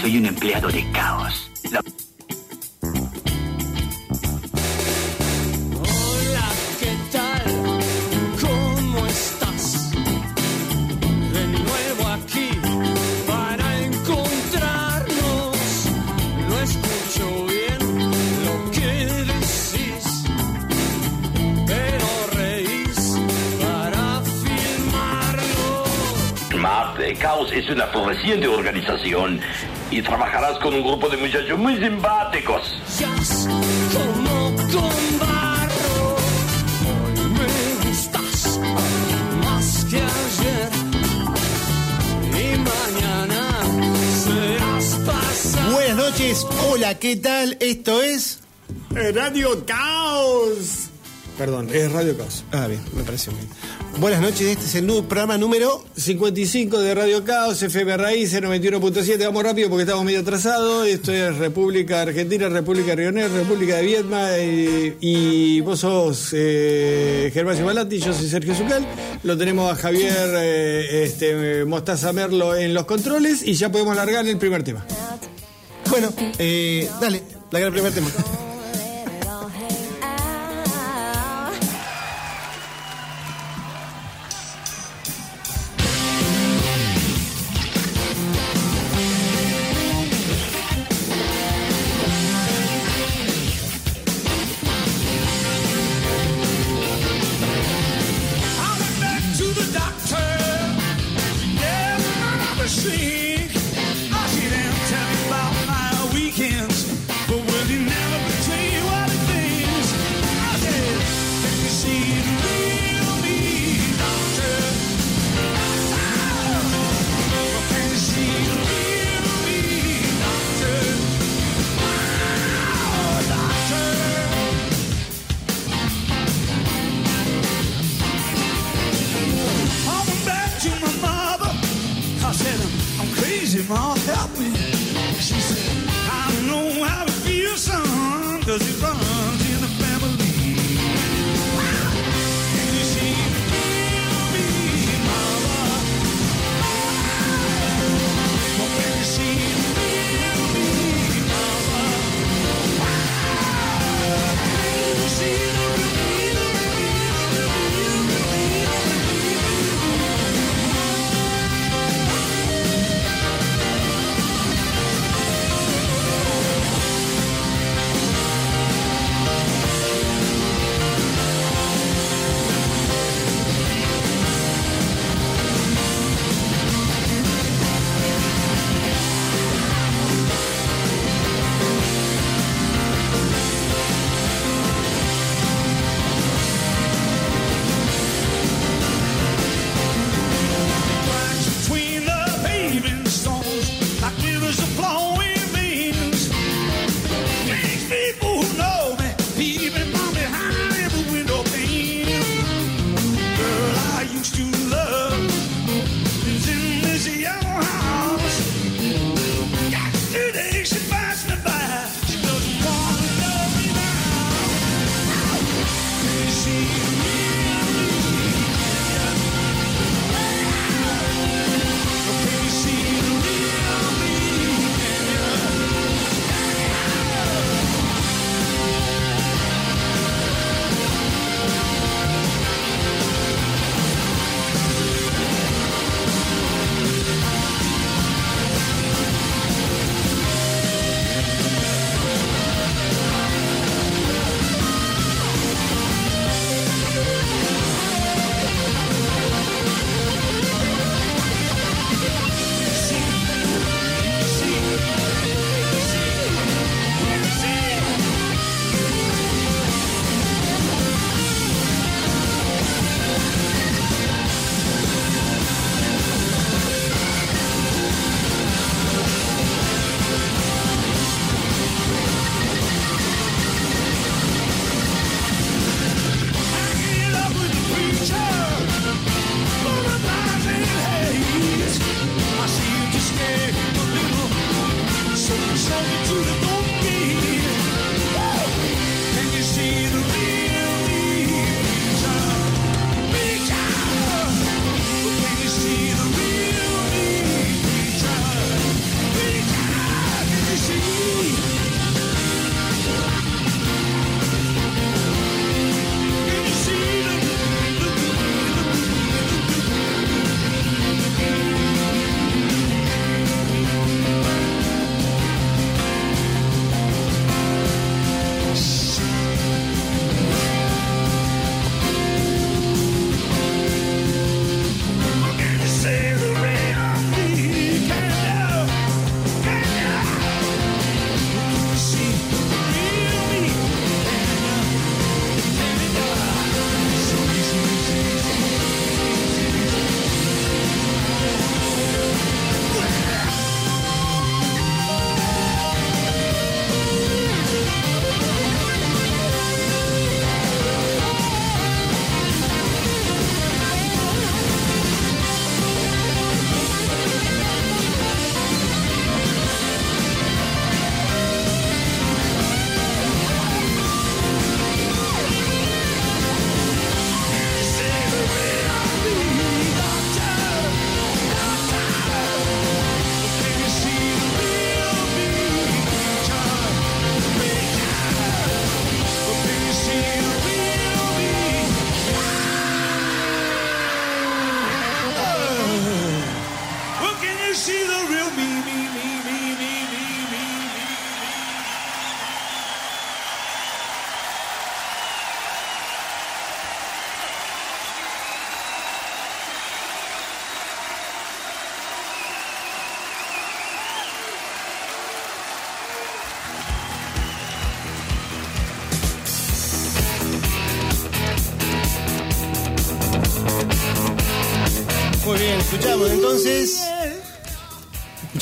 Soy un empleado de caos. Es una floreciente organización y trabajarás con un grupo de muchachos muy simpáticos. Jazz como con barro. Hoy me gustas más que ayer. Y mañana serás pasado. Buenas noches, hola, ¿qué tal? Esto es. Radio Caos. Perdón, es Radio Caos. Ah, bien, me pareció bien. Buenas noches, este es el nuevo programa número. 55 de Radio Caos, FM Raíces 91.7. Vamos rápido porque estamos medio atrasados. Esto es República Argentina, República Rionera, República de Vietnam. Y, y vos sos eh, Gervasio Balati, yo soy Sergio Zucal. Lo tenemos a Javier eh, este, Mostaza Merlo en los controles y ya podemos largar el primer tema. Bueno, eh, dale, la el primer tema.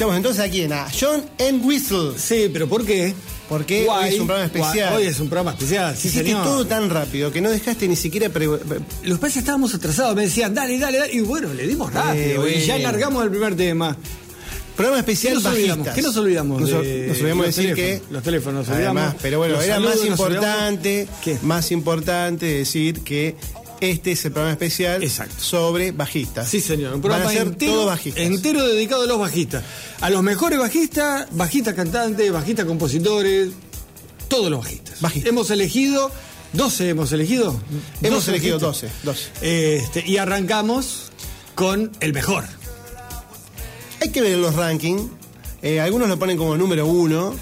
Escuchamos entonces a quién? A John N. Whistle. Sí, pero ¿por qué? Porque hoy es un programa especial. Hoy es un programa especial, sí, Hiciste señor. todo tan rápido que no dejaste ni siquiera. pre- Los padres estábamos atrasados, me decían, dale, dale, dale. Y bueno, le dimos rápido. Eh, Y ya largamos el primer tema. Programa ¿Qué especial nos olvidamos? ¿Qué nos olvidamos? Nos, de- nos olvidamos los decir teléfonos? que. Los teléfonos, nos Además, olvidamos. pero bueno, era saludos, más importante. ¿Qué? Más importante decir que este es el programa especial Exacto. sobre bajistas. Sí, señor. Un Van programa a ser entero, todos bajistas. entero dedicado a los bajistas. A los mejores bajistas, bajistas cantantes, bajistas compositores, todos los bajistas. Bajistas. Hemos elegido, 12 hemos elegido. Hemos 12 elegido bajistas. 12. 12. Este, y arrancamos con el mejor. Hay que ver los rankings. Eh, algunos lo ponen como número uno,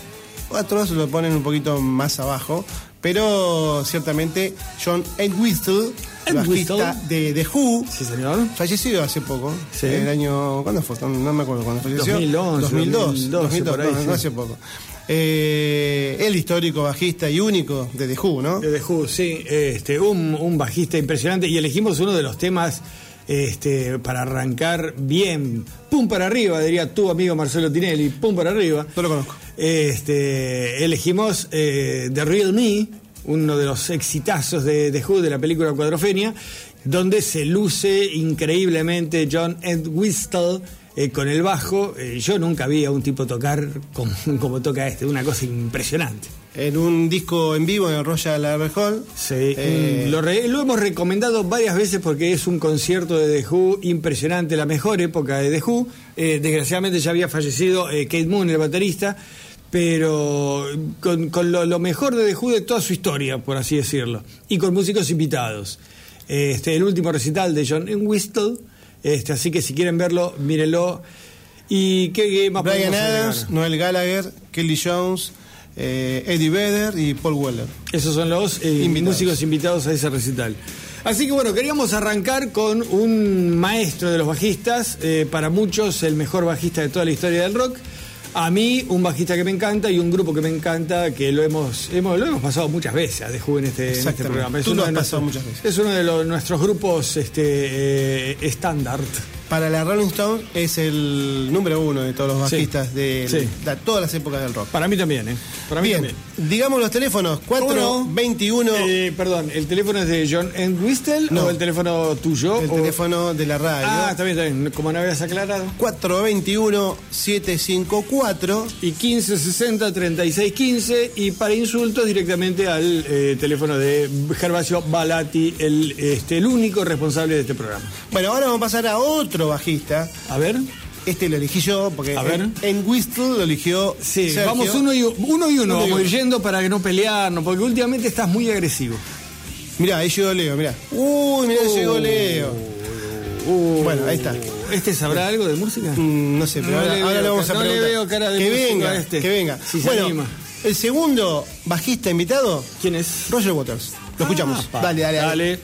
otros lo ponen un poquito más abajo. Pero ciertamente John Entwistle, bajista de The Who, Sí, señor. fallecido hace poco. Sí. El año. ¿Cuándo fue? No, me acuerdo cuándo falleció. 2011, 2002. 2012, por ahí, no, sí. no hace poco. Eh, el histórico bajista y único de The Who, ¿no? De The Who, sí, este, un, un bajista impresionante y elegimos uno de los temas este, para arrancar bien, pum para arriba, diría tu amigo Marcelo Tinelli, pum para arriba. No lo conozco. Este, elegimos eh, The Real Me, uno de los exitazos de The Who de la película Cuadrofenia, donde se luce increíblemente John Entwistle eh, con el bajo. Eh, yo nunca vi a un tipo tocar como, como toca este, una cosa impresionante. En un disco en vivo en el Royal Albert Hall. Sí, Eh, lo, re- lo hemos recomendado varias veces porque es un concierto de The Who impresionante, la mejor época de The Who. Desgraciadamente ya había fallecido Kate Moon, el baterista, pero con, con lo, lo mejor de The Who de toda su historia, por así decirlo, y con músicos invitados. Este, el último recital de John Whistle, este, así que si quieren verlo, mírenlo. ¿Y qué, qué más Brian? Adams, Noel Gallagher, Kelly Jones, eh, Eddie Vedder y Paul Weller. Esos son los eh, Invitados. músicos invitados a ese recital. Así que bueno, queríamos arrancar con un maestro de los bajistas, eh, para muchos el mejor bajista de toda la historia del rock. A mí, un bajista que me encanta y un grupo que me encanta, que lo hemos, hemos- lo hemos pasado muchas veces Who en este, en este programa. Tú uno lo has de pasado nuestros- muchas veces. Es uno de los- nuestros grupos este, eh, estándar. Para la Rolling Stone es el número uno de todos los Sí. bajistas de, Sí. de todas las épocas del rock. Para mí también, ¿eh? Para mí Bien, también. digamos los teléfonos, ¿Cómo no? 421, Eh, perdón, ¿el teléfono es de John Entwistle No. o el teléfono tuyo? el o- teléfono de la radio. Ah, está bien, está bien. Como no habías aclarado. 421-754. Y 1560 3615 y para insultos directamente al eh, teléfono de Gervasio Balati, el, este, el único responsable de este programa. Bueno, ahora vamos a pasar a otro bajista. A ver. Este lo elegí yo porque A ver. en, en Whistle lo eligió Sí, Sergio. vamos uno y uno, y uno, Uno y uno. ir yendo para que no pelearnos, porque últimamente estás muy agresivo. Mirá, ahí llegó Leo, mirá. Uy, mirá, llegó Leo. bueno, ahí está. ¿Este sabrá algo de música? Mm, no sé, pero No ahora, ahora le vamos a no le veo cara de que venga, a este. que venga. Si se bueno, anima. el segundo bajista invitado, ¿Quién es? Roger Waters. Lo escuchamos. Ah, pa. dale, dale, dale. Dale.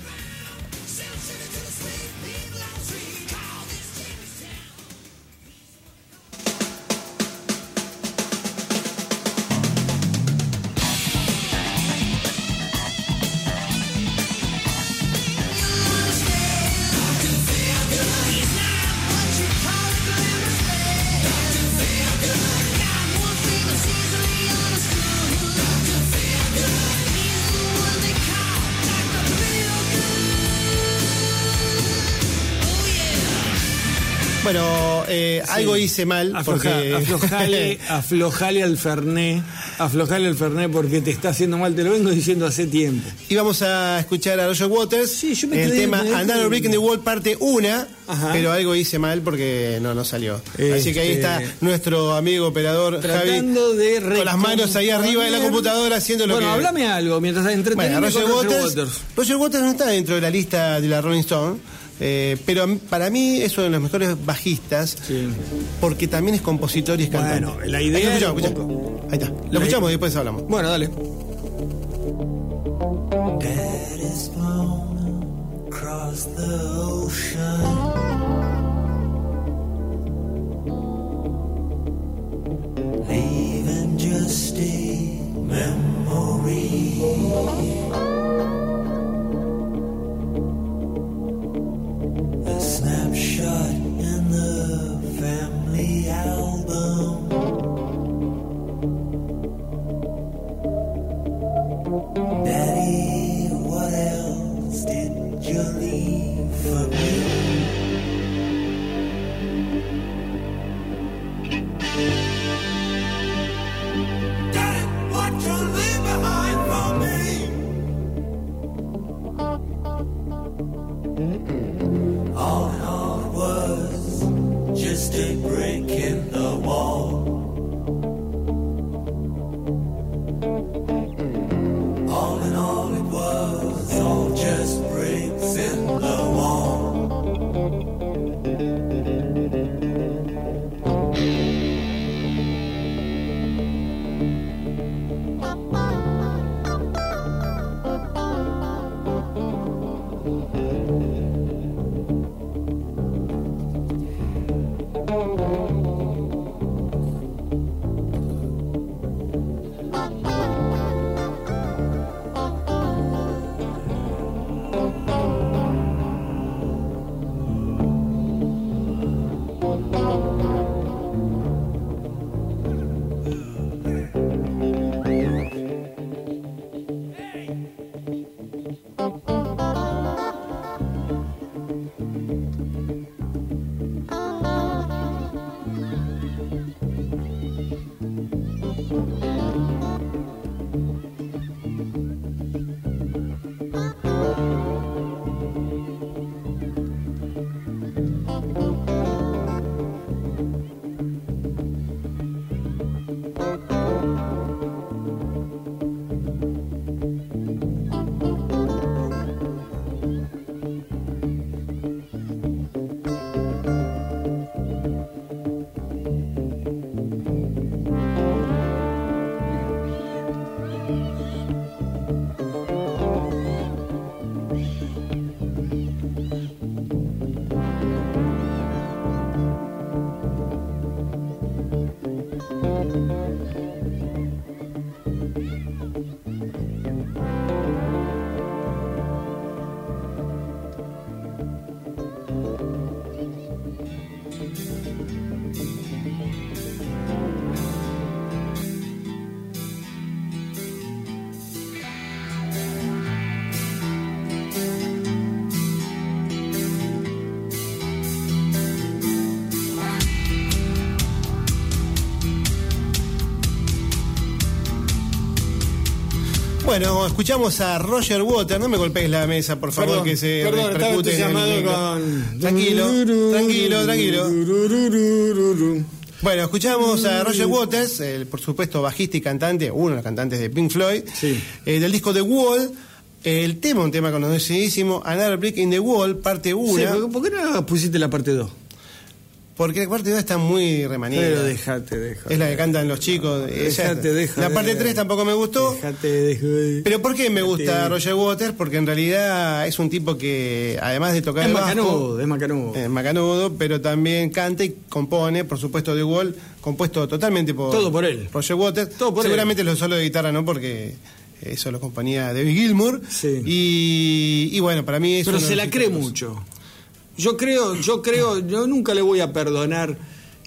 Algo hice mal. Afloja- porque... aflojale, aflojale al Ferné, aflojale al Ferné porque te está haciendo mal, te lo vengo diciendo hace tiempo. Íbamos a escuchar a Roger Waters. Sí, yo me el tema Another Break in the Wall parte 1, Ajá. pero algo hice mal porque no, no salió. Este- Así que ahí está nuestro amigo operador Tratando Javi. de con las manos ahí arriba de la computadora haciendo lo bueno, que... háblame algo mientras Bueno, entreteneme Roger Roger Waters, Waters. Roger Waters no está dentro de la lista de la Rolling Stone, eh, pero para mí es uno de los mejores bajistas Sí. porque también es compositor y es cantante. Bueno, la idea Ahí escuchamos, escuchamos. Ahí está. Lo La- escuchamos y después hablamos. Bueno, dale. Leaving just a memory. Bueno, escuchamos a Roger Waters. No me golpees la mesa, por favor, Perdón, que se perdón, repercute en el con... Tranquilo, tranquilo, tranquilo. Bueno, escuchamos a Roger Waters, el, por supuesto bajista y cantante, uno de los cantantes de Pink Floyd, Sí. eh, del disco The Wall. El tema, un tema conocidísimo, Another Brick in the Wall, parte 1. Sí, ¿por- ¿Por qué no pusiste la parte 2? Porque la parte 2 está muy remanida. Pero dejate, déjate. Es la que cantan los chicos. esa- Dejate, déjate. La parte 3 tampoco me gustó. Dejate, déjate. Pero ¿por qué me gusta Dejate. Roger Waters? Porque en realidad es un tipo que, además de tocar Es el macanudo, es macanudo. eh, macanudo, pero también canta y compone, por supuesto, The Wall, compuesto totalmente por... Todo por él. Roger Waters. Todo por Seguramente los solos de guitarra no, porque eso lo componía David Gilmour. Sí. Y, y bueno, para mí es Pero se la cree mucho. Yo creo, yo creo, yo nunca le voy a perdonar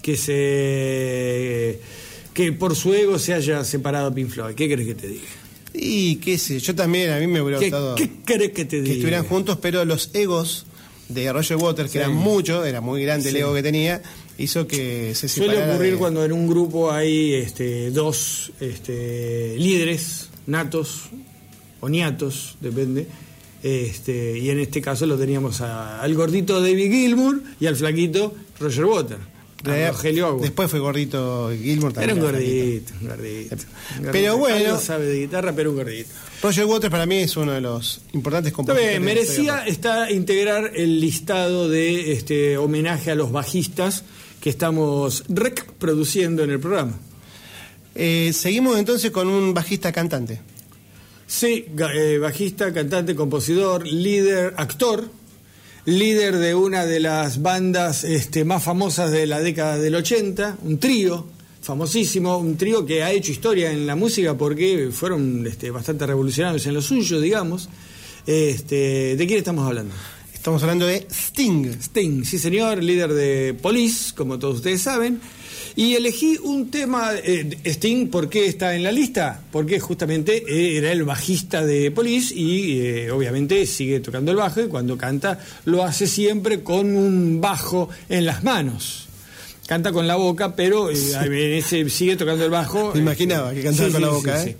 que se que por su ego se haya separado Pink Floyd. ¿Qué crees que te diga? Y qué sé, yo también, a mí me hubiera ¿Qué, gustado qué crees que te que diga? estuvieran juntos, pero los egos de Roger Waters, que Sí. eran muchos, era muy grande Sí. el ego que tenía, hizo que se Suele separara ocurrir de- cuando en un grupo hay este, dos este, líderes natos o niatos, depende. Este, y en este caso lo teníamos a- al gordito David Gilmour y al flaquito Roger Waters. a de-. Después fue gordito Gilmour también. un era flaquito. gordito, un gordito. un Pero bueno. Algo sabe de guitarra, pero un gordito. Roger Waters para mí es uno de los importantes compositores. bien, merecía está integrar el listado de este homenaje a los bajistas que estamos reproduciendo en el programa. Eh, seguimos entonces con un bajista cantante. Sí, eh, bajista, cantante, compositor, líder, actor, líder de una de las bandas este, más famosas de la década del 80, un trío famosísimo, un trío que ha hecho historia en la música porque fueron este, bastante revolucionarios en lo suyo, digamos. Este, ¿De quién estamos hablando? Estamos hablando de Sting. Sting, sí señor, líder de Police, como todos ustedes saben. Y elegí un tema, eh, Sting, ¿por qué está en la lista? Porque justamente eh, era el bajista de Police y eh, obviamente sigue tocando el bajo y cuando canta lo hace siempre con un bajo en las manos. Canta con la boca, pero eh, ese- sigue tocando el bajo. Me imaginaba que cantaba con la boca, ¿eh?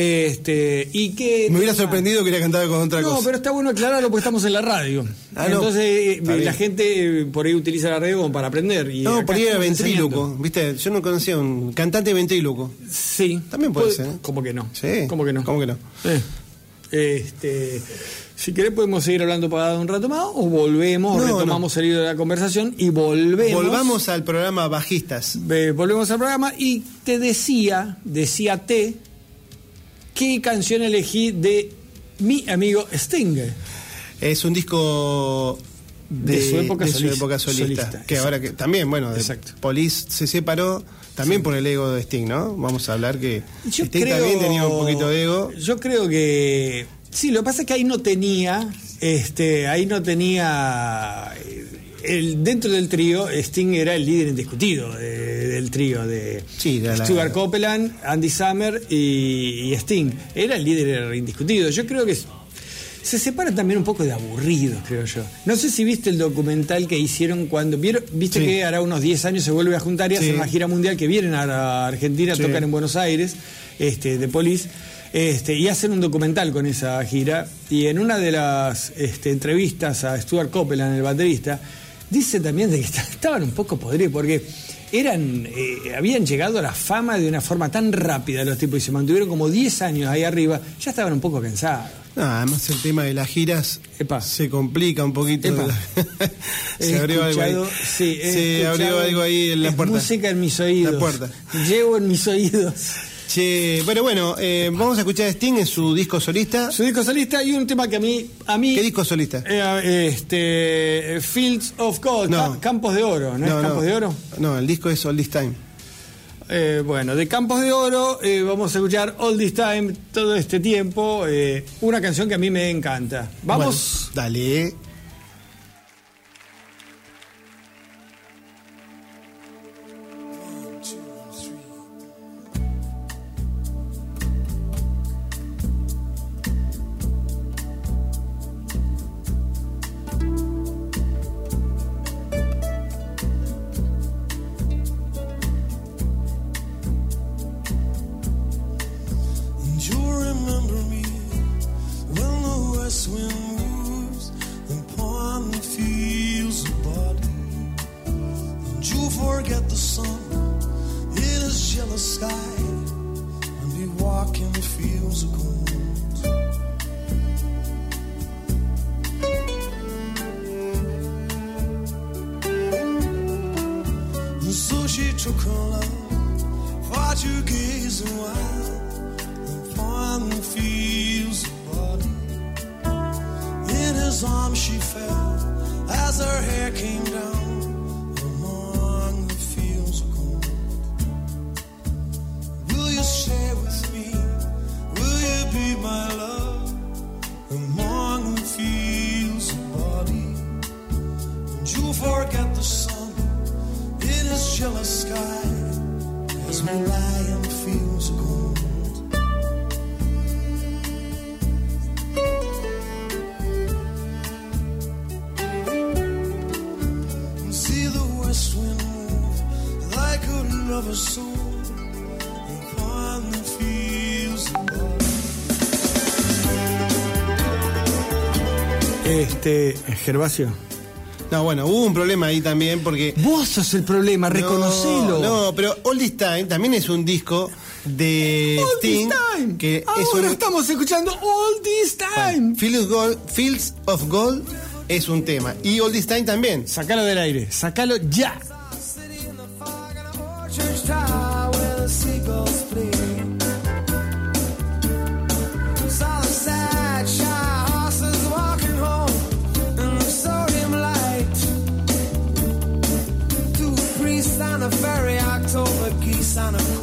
Este, y que Me hubiera sorprendido que hubiera cantado con otra no, cosa. pero está bueno aclararlo porque estamos en la radio. Ah, no. Entonces eh, Está la gente eh, por ahí utiliza la radio para aprender. Y No, por ahí era ventríloco. ¿viste? Yo no conocía un cantante ventríloco. Sí. También puede ser. ¿Cómo que no? Sí. ¿Cómo que no? ¿Cómo que no? Eh, Este, si querés podemos seguir hablando para un rato más o volvemos, No, retomamos el hilo de la conversación y volvemos. Volvamos al programa Bajistas. Eh, volvemos al programa y te decía, decía T, qué canción elegí de mi amigo Sting. Es un disco de, De su época de su solista. época solista, Solista, que exacto. ahora que también, bueno, de Exacto. Police se separó también por el ego de Sting, ¿no? Vamos a hablar que Yo Sting creo- también tenía un poquito de ego. Yo creo que sí, lo que pasa es que ahí no tenía, este, ahí no tenía el dentro del trío Sting era el líder indiscutido de- del trío de Sí, de la- Stuart Copeland, Andy Summer y, y Sting. Era el líder indiscutido. Yo creo que se separa también un poco de aburrido, creo yo. No sé si viste el documental que hicieron cuando vieron, viste Sí. que hará unos 10 años se vuelve a juntar y Sí. hacen una gira mundial que vienen a Argentina, tocan en Buenos Aires, este, de Police, este, y hacen un documental con esa gira. Y en una de las este, entrevistas a Stuart Copeland, el baterista, dice también de que est- estaban un poco podridos porque eran eh, habían llegado a la fama de una forma tan rápida los tipos y se mantuvieron como 10 años ahí arriba, ya estaban un poco cansados. No, además el tema de las giras Epa. se complica un poquito. Se abrió algo ahí. sí, se abrió algo ahí en la puerta. música en mis oídos. La puerta. Llevo en mis oídos. Che, bueno, bueno, eh, vamos a escuchar a Sting en su disco solista. Su disco solista y un tema que a mí. A mí ¿Qué disco solista? eh, este, Fields of Gold, No. Ca- Campos de Oro, ¿no, es Campos de Oro? No, el disco es All This Time. Eh, bueno, de Campos de Oro eh, vamos a escuchar All This Time, todo este tiempo, eh, una canción que a mí me encanta. Vamos. Bueno, dale. the. In his arms she fell as her hair came down among the fields of gold. Will you share with me? Will you be my love among the fields of? And you forget the sun in his jealous sky as we lie. Este, Gervasio. No, bueno, hubo un problema ahí también porque... Vos sos el problema, reconocelo. No, pero All This Time también es un disco de All Time. Que Ahora estamos escuchando All This Time. Fields of Gold es un tema. Y All This Time también. Sácalo del aire, sácalo ya. sound of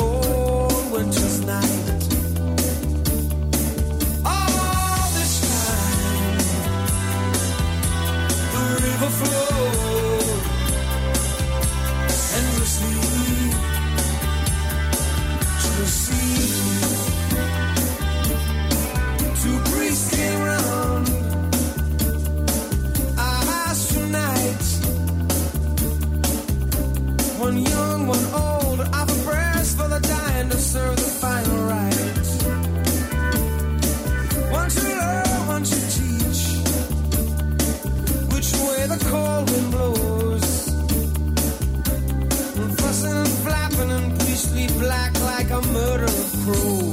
like a murder crew.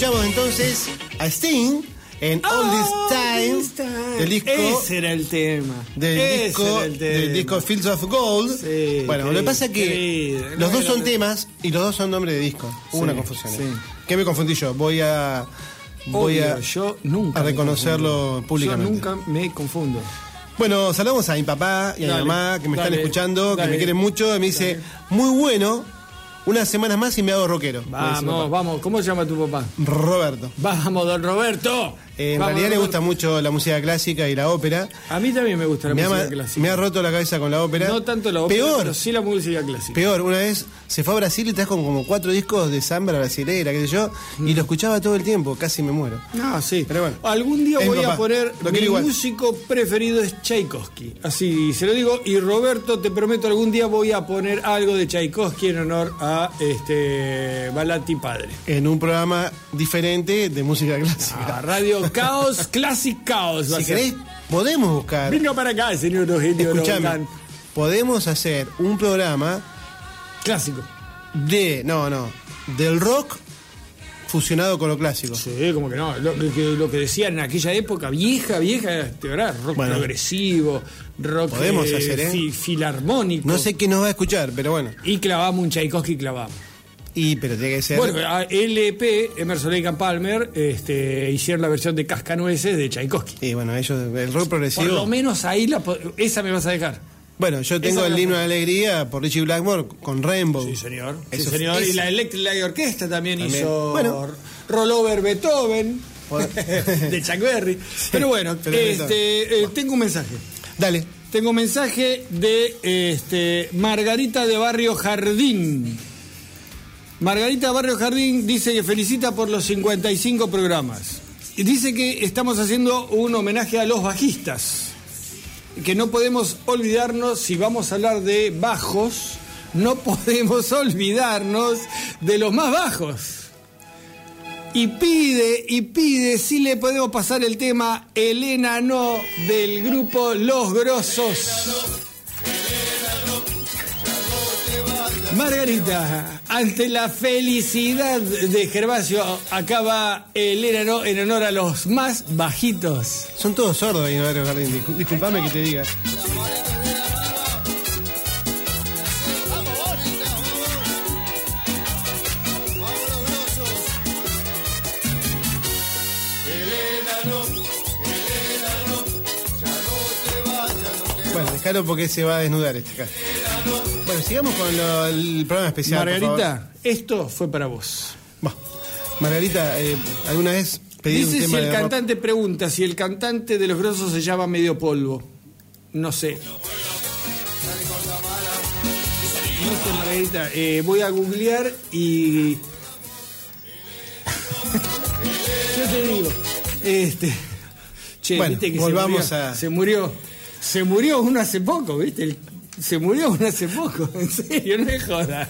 Escuchamos entonces a Sting en All This Time, del disco, Ese era el tema. del Ese disco, era el tema. del disco Fields of Gold. Sí, bueno, lo que pasa es que querido. los No dos son temas y los dos son nombres de disco. Hubo Sí, una confusión. ¿eh? sí. ¿Qué me confundí yo? Voy a voy Obvio, a, yo nunca a reconocerlo públicamente. Yo nunca me confundo. Bueno, saludamos a mi papá y a Dale, mi mamá que me están dale, escuchando, que me quieren mucho. Y me dice, muy bueno, unas semanas más y me hago rockero. Vamos, vamos. ¿Cómo se llama tu papá? Roberto. Vamos, don Roberto. En Vamos, realidad le gusta mucho la música clásica y la ópera. A mí también me gusta la Me, música ama- clásica. me ha roto la cabeza con la ópera. No tanto la ópera, Peor, pero sí la música clásica. peor. Una vez se fue a Brasil y trajo como cuatro discos de samba brasilera, qué sé yo, y lo escuchaba todo el tiempo, casi me muero. No, sí. Pero bueno. Algún día voy papá. a poner mi igual. músico preferido es Tchaikovsky. Así se lo digo. Y Roberto, te prometo, algún día voy a poner algo de Tchaikovsky en honor a este Balati padre. En un programa diferente de música clásica. A Radio Caos, Classic Caos. si querés, podemos buscar. Venga para acá, señor Eugenio Escuchame, podemos hacer un programa Clásico. de, no, no, del rock fusionado con lo clásico. Sí, como que no. Lo, lo que, lo que decían en aquella época, vieja, vieja, este, ¿verdad? rock Bueno. progresivo, rock Podemos eh, hacer, ¿eh? fi- filarmónico. No sé quién nos va a escuchar, pero bueno. Y clavamos un Tchaikovsky, clavamos. Y, pero tiene que ser. Bueno, a LP, Emerson Lake and Palmer, este, hicieron la versión de Cascanueces de Tchaikovsky. y bueno, ellos, el rock Por lo progresivo. menos ahí la, esa me vas a dejar. Bueno, yo tengo Esa el himno de alegría por Richie Blackmore con Rainbow. Sí, señor. Sí, Eso- señor. Y la Electric Light Orquesta también, También. hizo Bueno. Rollover Beethoven de Chuck Berry. Pero bueno, pero este, eh, tengo un mensaje. Dale. Tengo un mensaje de este, Margarita de Barrio Jardín. Margarita Barrio Jardín dice que felicita por los 55 programas. Y dice que estamos haciendo un homenaje a los bajistas. Que no podemos olvidarnos, si vamos a hablar de bajos, no podemos olvidarnos de los más bajos. Y pide, y pide si le podemos pasar el tema Elena No del grupo Los Grosos. Margarita, ante la felicidad de Gervasio, acaba Elena No en honor a los más bajitos. Son todos sordos ahí en Barrio Jardín. Discul- Disculpame que te diga. Déjalo porque se va a desnudar este acá. Bueno, sigamos con lo- el programa especial. Margarita, esto fue para vos. Margarita, eh, ¿alguna vez pedí un Dice si el de rock? cantante pregunta si el cantante de los grosos se llama Medio Polvo. No sé. No sé, Margarita. eh, voy a googlear y. Yo te digo. Este. Che, Bueno, viste que volvamos se murió, a- Se murió. Se murió uno hace poco, ¿viste? El- se murió uno hace poco, en serio, no es joda.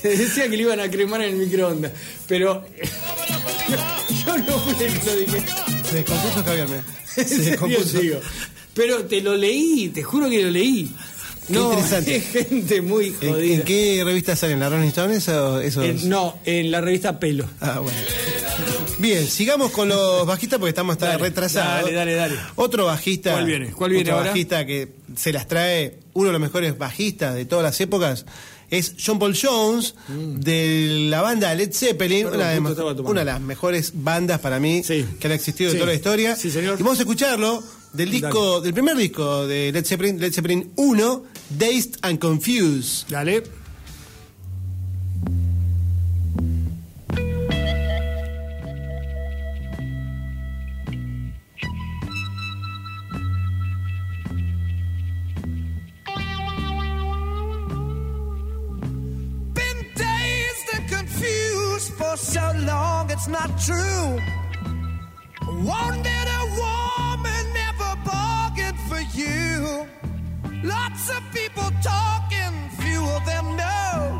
Que decía que le iban a cremar en el microondas. Pero. Yo no fui el que lo dije. Se descompuso Javier, mirá. Se descompuso. Pero te lo leí, te juro que lo leí. No, interesante. es gente muy ¿En, jodida. en qué revista salen? ¿La Rolling Stones o esos? En- no, en la revista Pelo. Ah, bueno. Bien, sigamos con los bajistas porque estamos hasta Dale, retrasados. dale, dale, dale. Otro bajista. ¿Cuál viene? ¿Cuál viene otro ahora? bajista que se las trae, uno de los mejores bajistas de todas las épocas, es John Paul Jones, de la banda Led Zeppelin, Mm. Perdón, una, de, una las mejores bandas para mí Sí. que han existido Sí. de toda la historia. Sí, señor. Y vamos a escucharlo del disco, del primer disco de Led Zeppelin, Led Zeppelin 1, Dazed and Confused. Dale. Been dazed and confused for so long, it's not true. Wanted a for Lots of people talking, few of them know.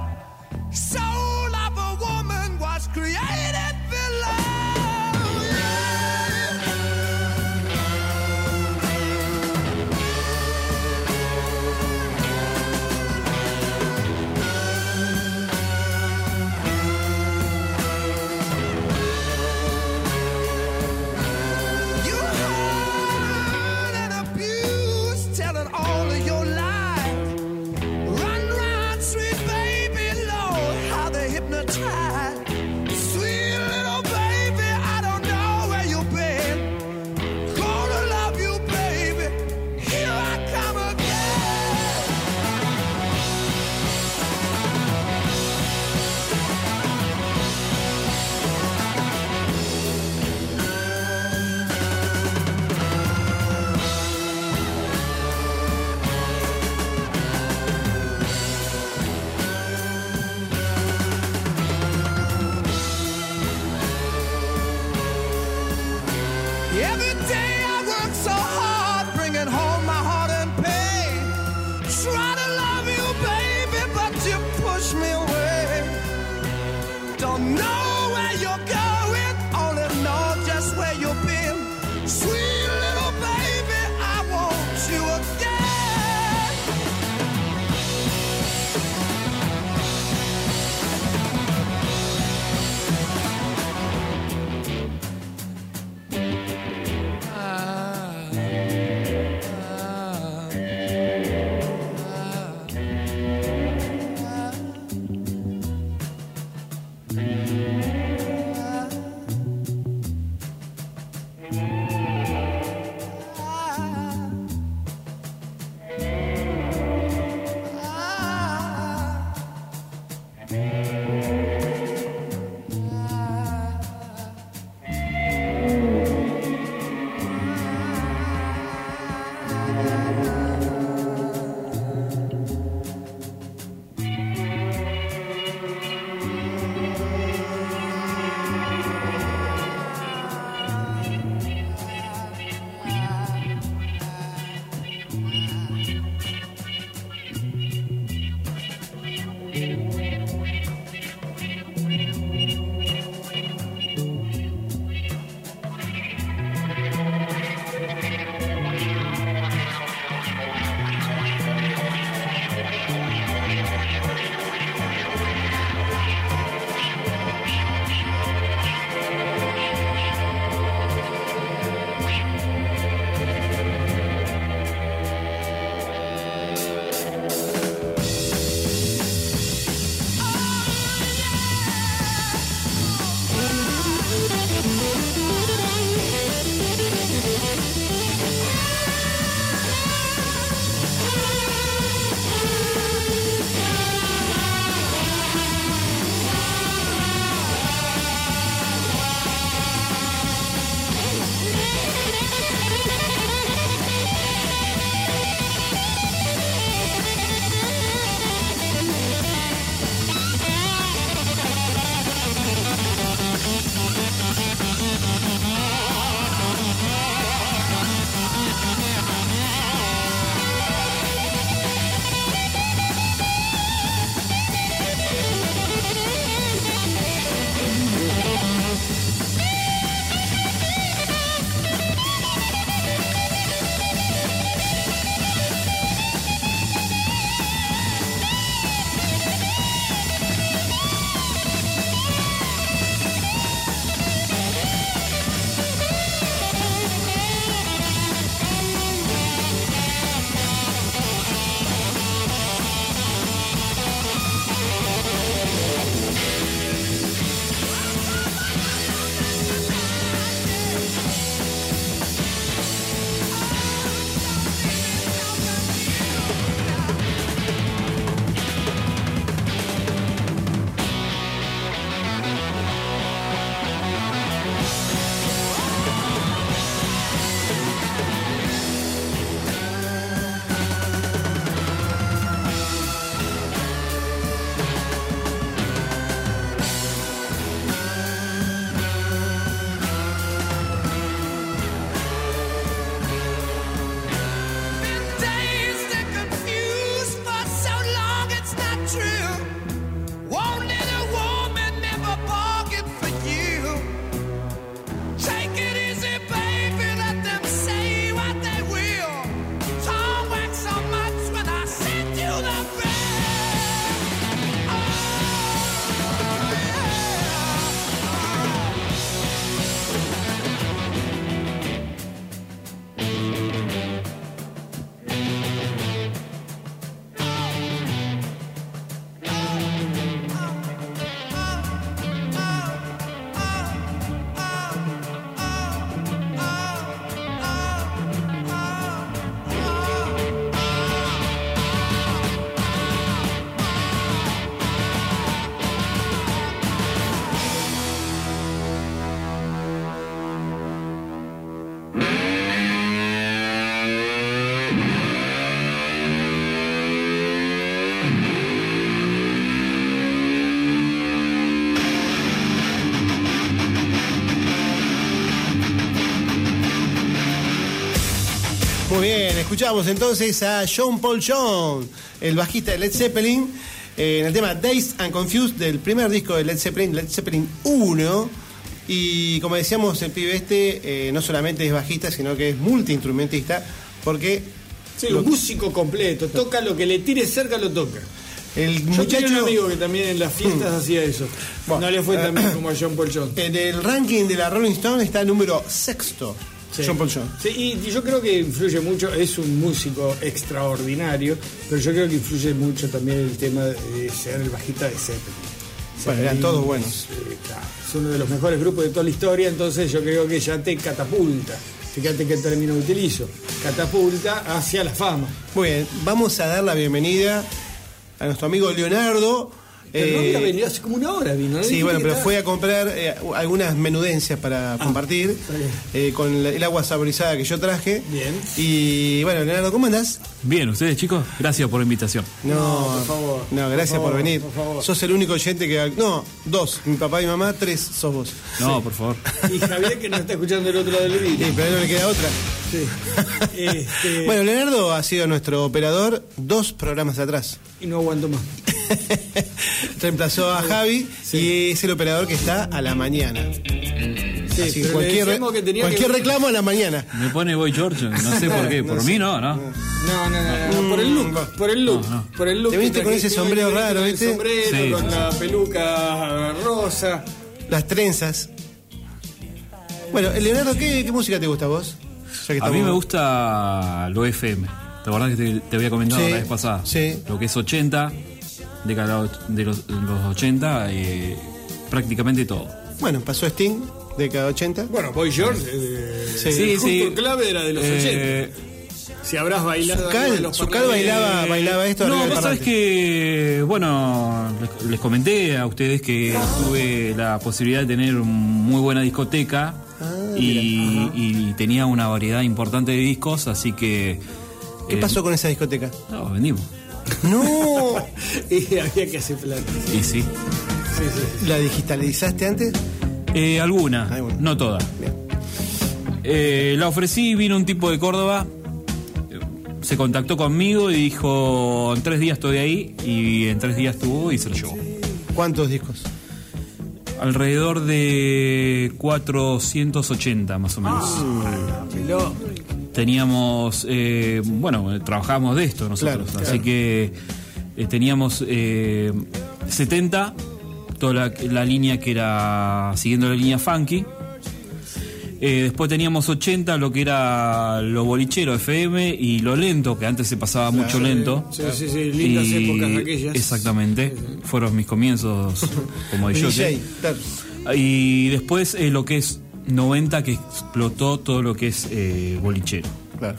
Escuchamos entonces a John Paul John, el bajista de Led Zeppelin, eh, en el tema Dazed and Confused del primer disco de Led Zeppelin, Led Zeppelin 1. Y como decíamos, el pibe este eh, no solamente es bajista, sino que es multiinstrumentista, porque Sí, lo- un músico completo, toca lo que le tire cerca, lo toca. el Yo muchacho un amigo que también en las fiestas hacía eso. Bueno, no le fue eh, tan bien como a John Paul John. en el ranking de la Rolling Stone está número sexto, Sí. John Paul. Sí, y, yo creo que influye mucho, es un músico extraordinario, pero yo creo que influye mucho también el tema de ser el bajista de Zeppelin. Bueno, eran todos buenos. eh, claro, es uno de los mejores grupos de toda la historia, entonces yo creo que ya te catapulta. Fíjate qué término utilizo. Catapulta hacia la fama. Muy bien, vamos a dar la bienvenida a nuestro amigo Leonardo. Pero no eh, venido hace como una hora, vino. ¿no? Sí, bueno, pero fue a comprar eh, algunas menudencias para compartir bien. eh, con la- el agua saborizada que yo traje. Bien. Y bueno, Leonardo, ¿cómo andás? Bien, ustedes chicos, gracias por la invitación. No, por favor, No, gracias por venir. por favor. Sos el único oyente que. No, dos. Mi papá y mi mamá, tres sos vos. No, por favor. Y Javier que nos está escuchando del otro lado del Sí, vídeo. pero no le queda otra. Sí. Este, Bueno, Leonardo ha sido nuestro operador dos programas atrás. y no aguanto más. Reemplazó a Javi y es el operador que está a la mañana. Sí, Así le cualquier, decíamos que tenía cualquier que- reclamo a la mañana. Me pone Boy George, no sé por qué. Por mí no, ¿no? No, no, no, no, por el look, por el look, por el look. Te viniste que con ese sombrero raro, con el ¿viste? sombrero, Sí, con la peluca rosa. Las trenzas. Bueno, Leonardo, ¿qué, qué música te gusta a vos? Ya que A mí me gusta lo FM. ¿Te acordás que te, te había comentado Sí, la vez pasada? sí. Lo que es 80, década de los, los 80, eh, prácticamente todo. Bueno, pasó Sting, década 80. Bueno, Boy George, eh, Sí, clave era de los Eh, 80. Si habrás bailado parlamentarios. bailaba, bailaba esto No, vos sabés que, bueno, les, les comenté a ustedes que tuve la posibilidad de tener una muy buena discoteca Ah, y, y tenía una variedad importante de discos, así que... ¿Qué eh, pasó con esa discoteca? No, vendimos. No, Y había que hacer plata. Y sí. Sí, sí. ¿la digitalizaste antes? Eh, alguna, Alguna. no toda. Bien. Eh, la ofrecí, vino un tipo de Córdoba, eh, se contactó conmigo y dijo, en tres días estoy ahí, y en tres días estuvo y se lo llevó. ¿Cuántos discos? Alrededor de 480 más o menos. Ah. Teníamos, eh, bueno, trabajábamos de esto nosotros, Claro, así claro. que eh, teníamos eh, 70, toda la, la línea que era siguiendo la línea funky. Eh, después teníamos 80, lo que era lo bolichero FM y lo lento, que antes se pasaba mucho lento. Sí, sí, sí, lindas Y- épocas aquellas. Exactamente, fueron mis comienzos como de DJ. Y después eh, lo que es 90, que explotó todo lo que es eh, bolichero. claro.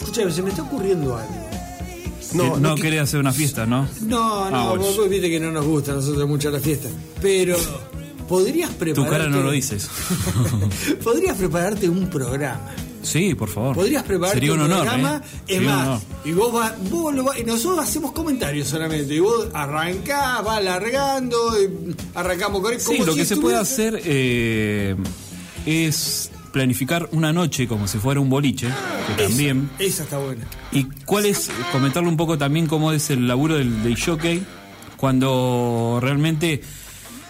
Escucha, se me está ocurriendo algo. No, no, no querés hacer una fiesta, ¿no? No, no, Ah, vos, vos viste que no nos gusta a nosotros mucho la fiesta. Pero, ¿podrías Tu prepararte... cara no lo dice eso. ¿Podrías prepararte un programa? Sí, por favor. Podrías prepararte Sería un honor, programa, ¿eh? es Sería un más, honor. y vos vas, vos lo vas- y nosotros hacemos comentarios solamente, y vos arrancás, vas alargando, y arrancamos con Sí, lo si que se puede hacer eh, es planificar una noche como si fuera un boliche, que Esa- también. Esa está buena. Y cuál es, comentarle un poco también cómo es el laburo del, del jockey cuando realmente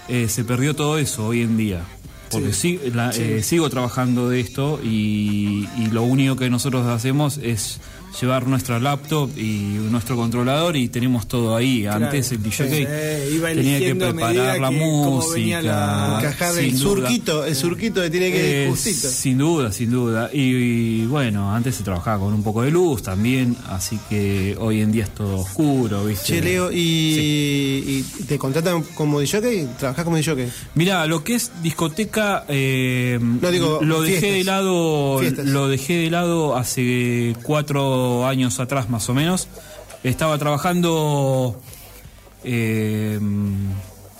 eh, se perdió todo eso hoy en día. Porque sí, la- eh, sigo trabajando de esto y, y lo único que nosotros hacemos es llevar nuestra laptop y nuestro controlador y tenemos todo ahí. Antes el DJ Sí, iba tenía que preparar la que- música. la- el duda. surquito, el surquito que tiene que ir Eh, justito. sin duda, sin duda. Y, y, bueno, antes se trabajaba con un poco de luz también, así que hoy en día es todo oscuro, ¿viste? Che, Leo, y, y te contratan como DJ? ¿Trabajás como DJ? Mira, lo que es discoteca, eh, No, digo, lo dejé fiestas. de lado, Fiestas. lo dejé de lado hace cuatro años atrás más o menos. Estaba trabajando eh,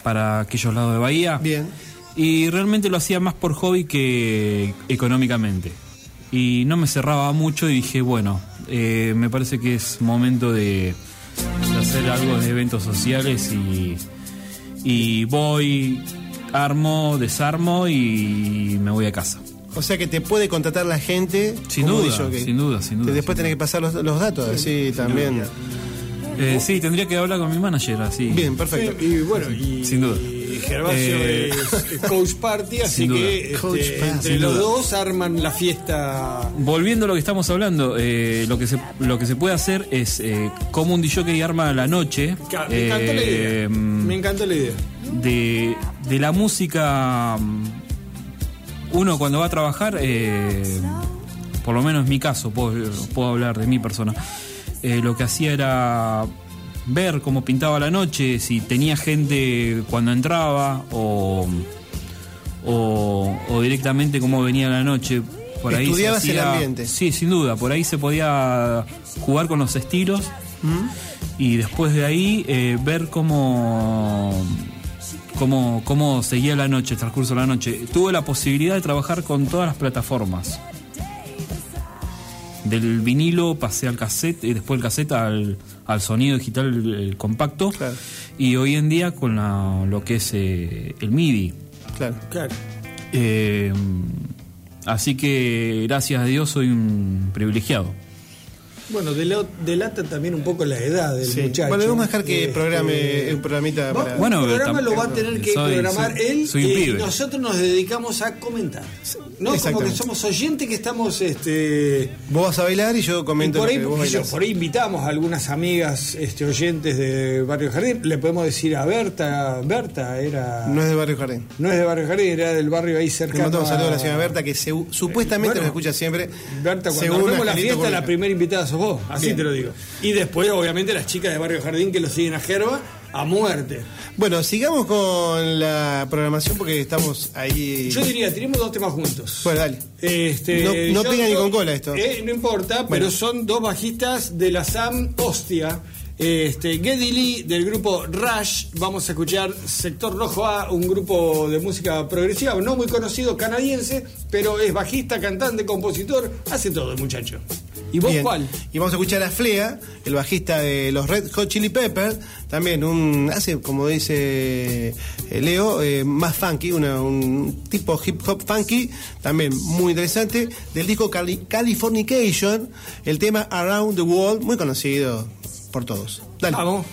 para aquellos lados de Bahía. Bien. Y realmente lo hacía más por hobby que económicamente. Y no me cerraba mucho y dije, bueno, eh, me parece que es momento de, de hacer algo de eventos sociales y, y voy, armo, desarmo y me voy a casa. O sea que te puede contratar la gente. Sin duda, DJ. sin duda, sin duda, Después tenés que pasar los, los datos, así también. Eh, sí, tendría que hablar con mi manager, así. Bien, perfecto. Y, y bueno, y, Sin duda. y Gervasio Eh, es, coach party, así sin duda. que este, party. entre los duda. dos arman la fiesta. Volviendo a lo que estamos hablando, eh, lo que se lo que se puede hacer es eh, como un DJ arma la noche. Me encantó la idea. eh, Me encantó la idea. de, de la música, mm, uno cuando va a trabajar, eh, por lo menos en mi caso, puedo, puedo hablar de mi persona, eh, lo que hacía era ver cómo pintaba la noche, si tenía gente cuando entraba o, o, o directamente cómo venía la noche. Por ahí Estudiabas el hacía- ambiente. Sí, sin duda, por ahí se podía jugar con los estilos y después de ahí eh, ver cómo, cómo, cómo seguía la noche, el transcurso de la noche. Tuve la posibilidad de trabajar con todas las plataformas. Del vinilo pasé al cassette y después el cassette al, al sonido digital el, el compacto. Claro. Y hoy en día con la- lo que es eh, el MIDI. Claro. Claro. Eh, así que gracias a Dios soy un privilegiado. Bueno, delata también un poco la edad del Sí. muchacho. Bueno, vamos a dejar que Este, programe un programita Va- para. Bueno, un programa lo va a tener que soy- programar soy- él soy un y pibe. nosotros nos dedicamos a comentar. No como que somos oyentes que estamos este Vos vas a bailar y yo y comento por lo ahí, que vos yo, por ahí invitamos a algunas amigas este, oyentes de Barrio Jardín. Le podemos decir a Berta, Berta era. No es de Barrio Jardín. no es de Barrio Jardín, era del barrio ahí Le cercano. mando un saludo a la señora Berta, que se- supuestamente Bueno, nos escucha siempre. Berta, cuando según armemos la fiesta, la primera invitada sos vos, así Bien. te lo digo. Y después, obviamente, las chicas de Barrio Jardín que lo siguen a Gerba a muerte. Bueno, sigamos con la programación porque estamos ahí. Yo diría, tenemos dos temas juntos. Bueno, dale. Este, No- no pega ni con cola esto. eh, no importa, Bueno. pero son dos bajistas de la SAM Hostia. Este, Geddy Lee del grupo Rush. Vamos a escuchar Sector Rojo A, un grupo de música progresiva, no muy conocido, canadiense, pero es bajista, cantante, compositor, hace todo el muchacho. ¿Y vos Bien. cuál? Y vamos a escuchar a Flea, el bajista de los Red Hot Chili Peppers, también un, hace como dice eh, Leo, eh, más funky, una- un tipo hip hop funky, también muy interesante, del disco Cali- Californication, el tema Around the World, muy conocido por todos. Dale. Vamos.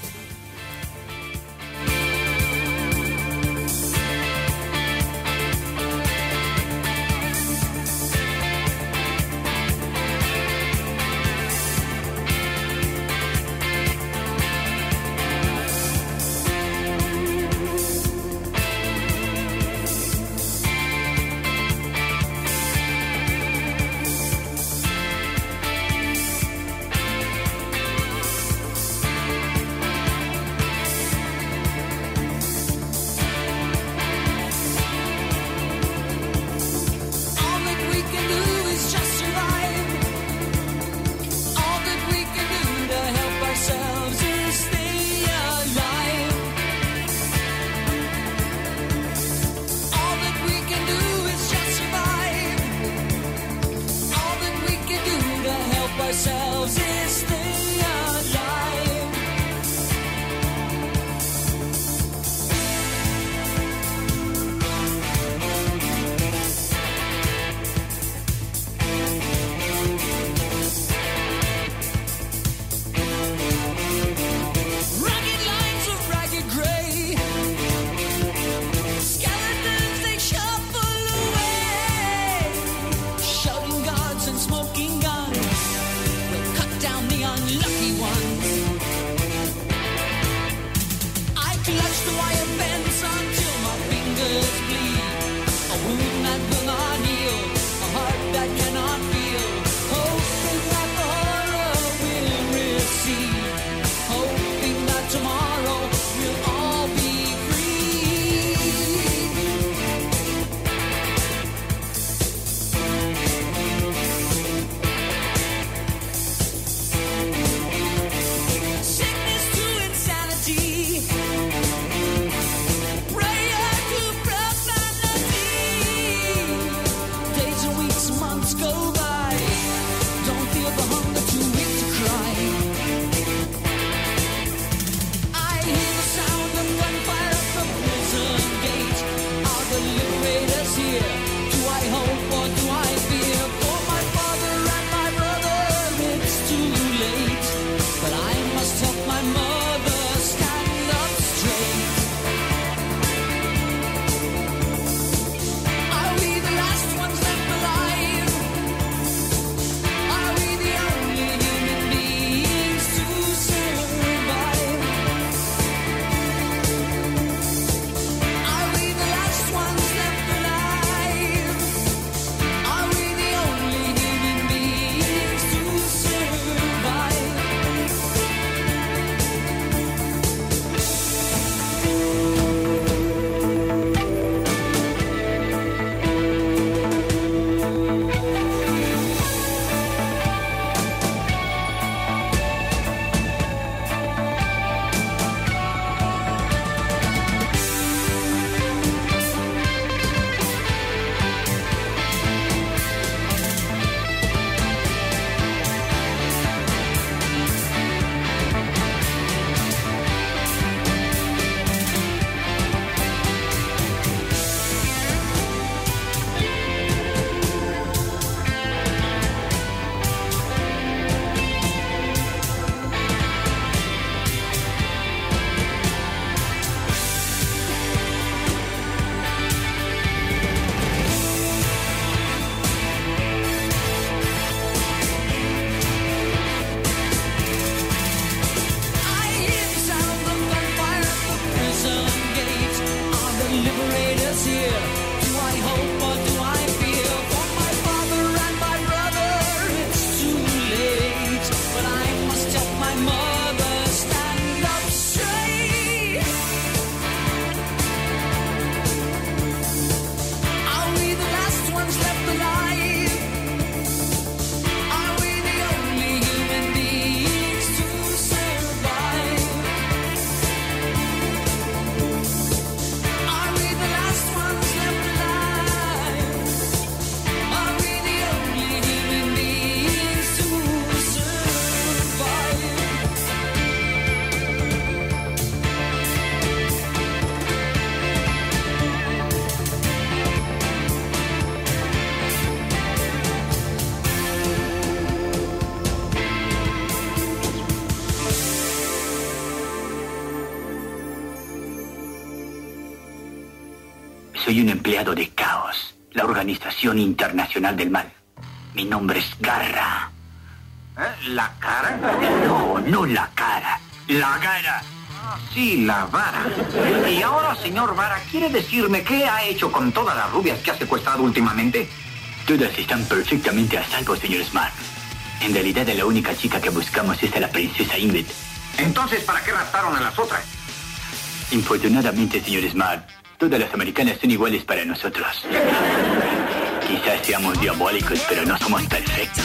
Soy un empleado de Caos, la Organización Internacional del Mal. Mi nombre es Garra. ¿Eh? ¿La cara? No, no la cara. La gara. Ah, sí, la vara. Y ahora, señor Vara, ¿quiere decirme qué ha hecho con todas las rubias que ha secuestrado últimamente? Todas están perfectamente a salvo, señor Smart. En realidad, la única chica que buscamos es a la princesa Ingrid. Entonces, ¿para qué raptaron a las otras? Infortunadamente, señor Smart, todas las americanas son iguales para nosotros. Quizás seamos diabólicos, pero no somos perfectos.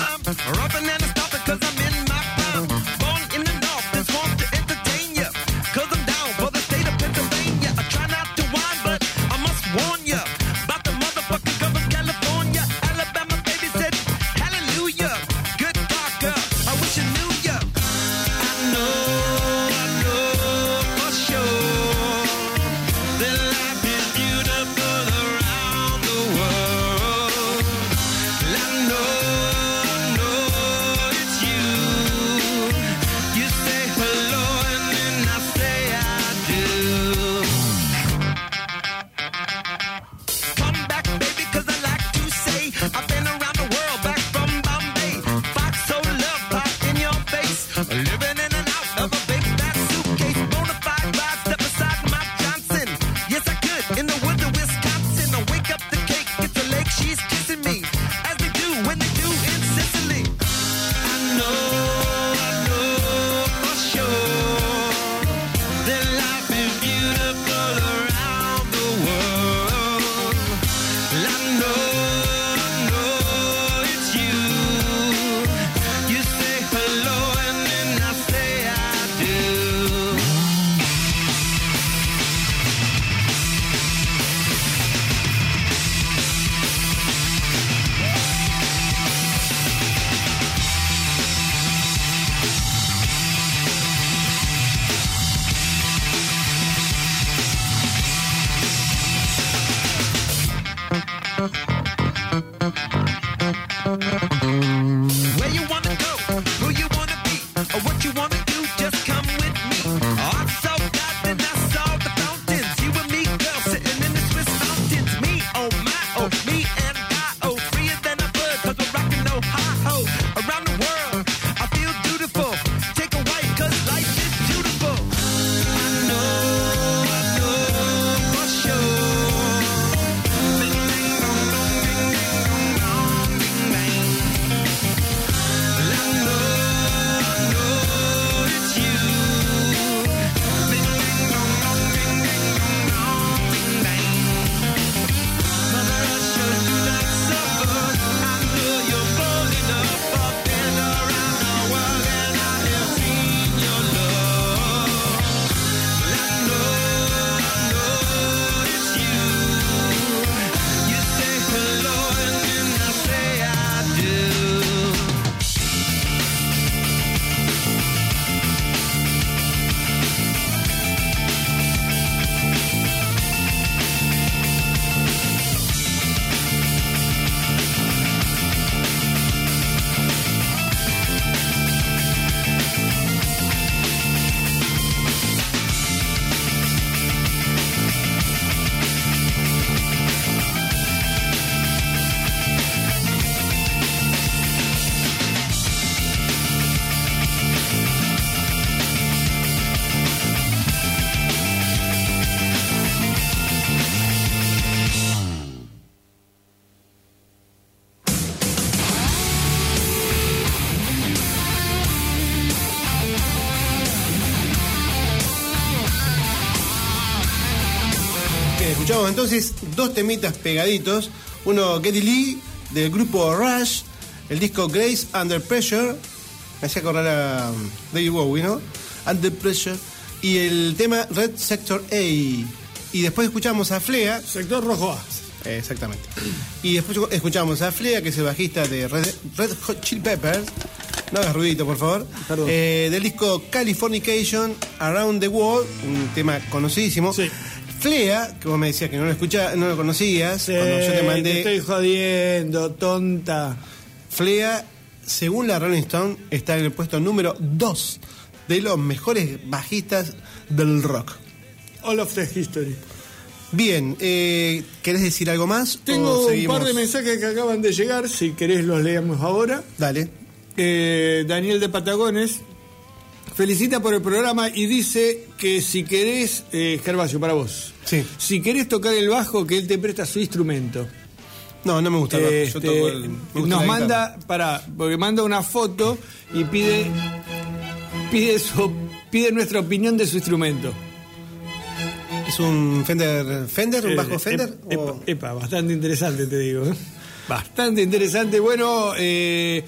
Entonces dos temitas pegaditos. Uno, Geddy Lee, del grupo Rush. El disco Grace Under Pressure. Me hacía acordar a um, David Bowie, ¿no? Under Pressure. Y el tema Red Sector A. Y después escuchamos a Flea. Sector rojo A. Exactamente. Y después escuchamos a Flea, que es el bajista de Red, Red Hot Chili Peppers. No hagas ruidito, por favor. Eh, del disco Californication Around the World, un tema conocidísimo. Sí. Flea, que vos me decías que no lo escucha, no lo conocías, cuando yo te mandé. estoy jodiendo, tonta. Flea, según la Rolling Stone, está en el puesto número 2 de los mejores bajistas del rock. All of the history. Bien, eh, ¿querés decir algo más? Tengo un par de mensajes que acaban de llegar, si querés los leamos ahora. Dale. Eh, Daniel de Patagones felicita por el programa y dice que si querés, eh, Gervasio, para vos, Sí. si querés tocar el bajo, que él te presta su instrumento. No, no me gusta el bajo. Yo toco el- gusta nos manda, para, porque manda una foto y pide, pide, su, pide nuestra opinión de su instrumento. ¿Es un Fender, Fender un Eh, bajo Fender? ep- Epa, o- epa, bastante interesante te digo. ¿eh? Bastante interesante. Bueno, eh,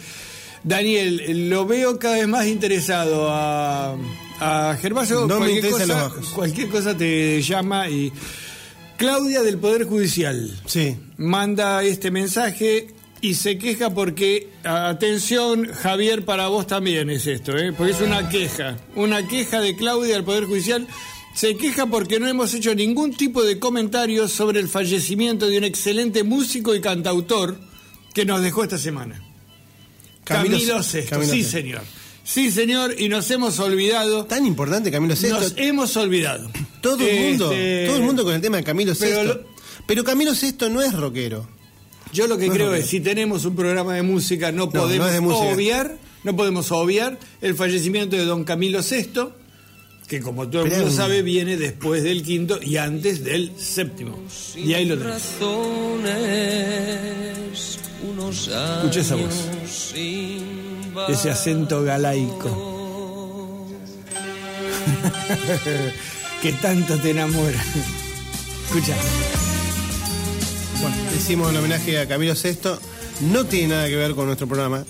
Daniel, lo veo cada vez más interesado a, a Gervasio. No me Cualquier interesan cosa- los bajos. Cualquier cosa te llama y... Claudia del Poder Judicial Sí. manda este mensaje y se queja porque, atención Javier, para vos también es esto, ¿eh? porque es una queja, una queja de Claudia del Poder Judicial. Se queja porque no hemos hecho ningún tipo de comentarios sobre el fallecimiento de un excelente músico y cantautor que nos dejó esta semana. Camilo, Camilo- Sesto, Camilo sí Sesto. señor. Sí señor, y nos hemos olvidado. Tan importante Camilo Sesto. Nos hemos olvidado. Todo el mundo, Este, todo el mundo con el tema de Camilo pero Sesto. lo- Pero Camilo Sesto no es rockero. Yo lo que No es creo rockero. es, si tenemos un programa de música, no no podemos música. obviar, no podemos obviar el fallecimiento de don Camilo VI, que como todo el mundo sabe, viene después del quinto y antes del séptimo. Y ahí lo tenés. Escucha esa voz. Ese acento galaico. que tanto te enamora. Escucha. Bueno, hicimos un homenaje a Camilo Sesto. No tiene nada que ver con nuestro programa.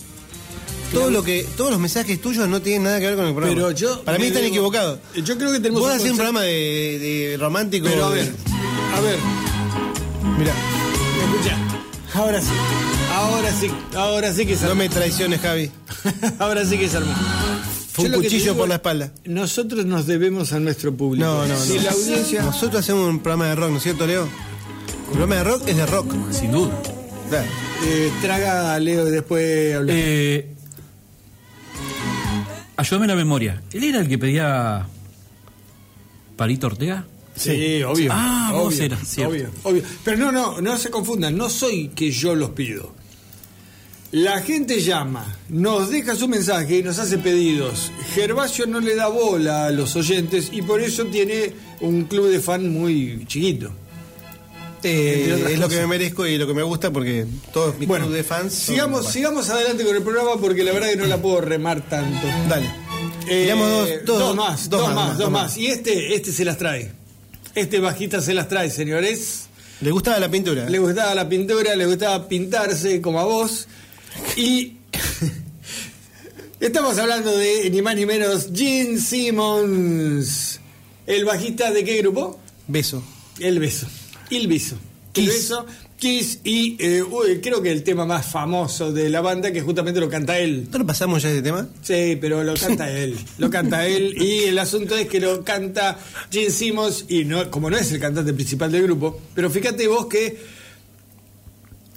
Todo lo que, todos los mensajes tuyos no tienen nada que ver con el programa. Pero yo. Para mí están equivocados. Yo creo que tenemos Vos un hacés un programa de, de romántico. Pero a de- ver, a ver, Mirá, escucha. Ahora sí. Ahora sí. Ahora sí que se no me traiciones, Javi. Ahora sí que se armó. Fue un cuchillo digo por la es, espalda. Nosotros nos debemos a nuestro público. No, no, no. Si la audiencia. Nosotros hacemos un programa de rock, ¿no es cierto, Leo? El programa de rock es de rock. Sin duda. Claro. Eh, traga a Leo y después habla. Eh, ayúdame la memoria. ¿Él era el que pedía Parito Ortega? Sí, obvio. Ah, obvio, vos eras, cierto. obvio, obvio. Pero no, no, no se confundan. No soy que yo los pido. La gente llama, nos deja su mensaje y nos hace pedidos. Gervasio no le da bola a los oyentes y por eso tiene un club de fan muy chiquito. Eh, es lo que me merezco y lo que me gusta porque todos mis Bueno, club de fans. son- sigamos, bueno. sigamos adelante con el programa porque la verdad que no la puedo remar tanto. Dale. Eh, dos, dos, dos más, dos, más, dos dos más. Y este, este se las trae. Este bajista se las trae, señores. ¿Le gustaba la pintura? Le gustaba la pintura, le gustaba pintarse como a vos. Y estamos hablando de ni más ni menos Gene Simmons. ¿El bajista de qué grupo? Beso. El beso. El beso. El Kiss. beso. Kiss y eh, uy, creo que el tema más famoso de la banda que justamente lo canta él. ¿No lo pasamos ya ese tema? Sí, pero lo canta él, lo canta él y el asunto es que lo canta Gene Simmons y no, como no es el cantante principal del grupo, pero fíjate vos que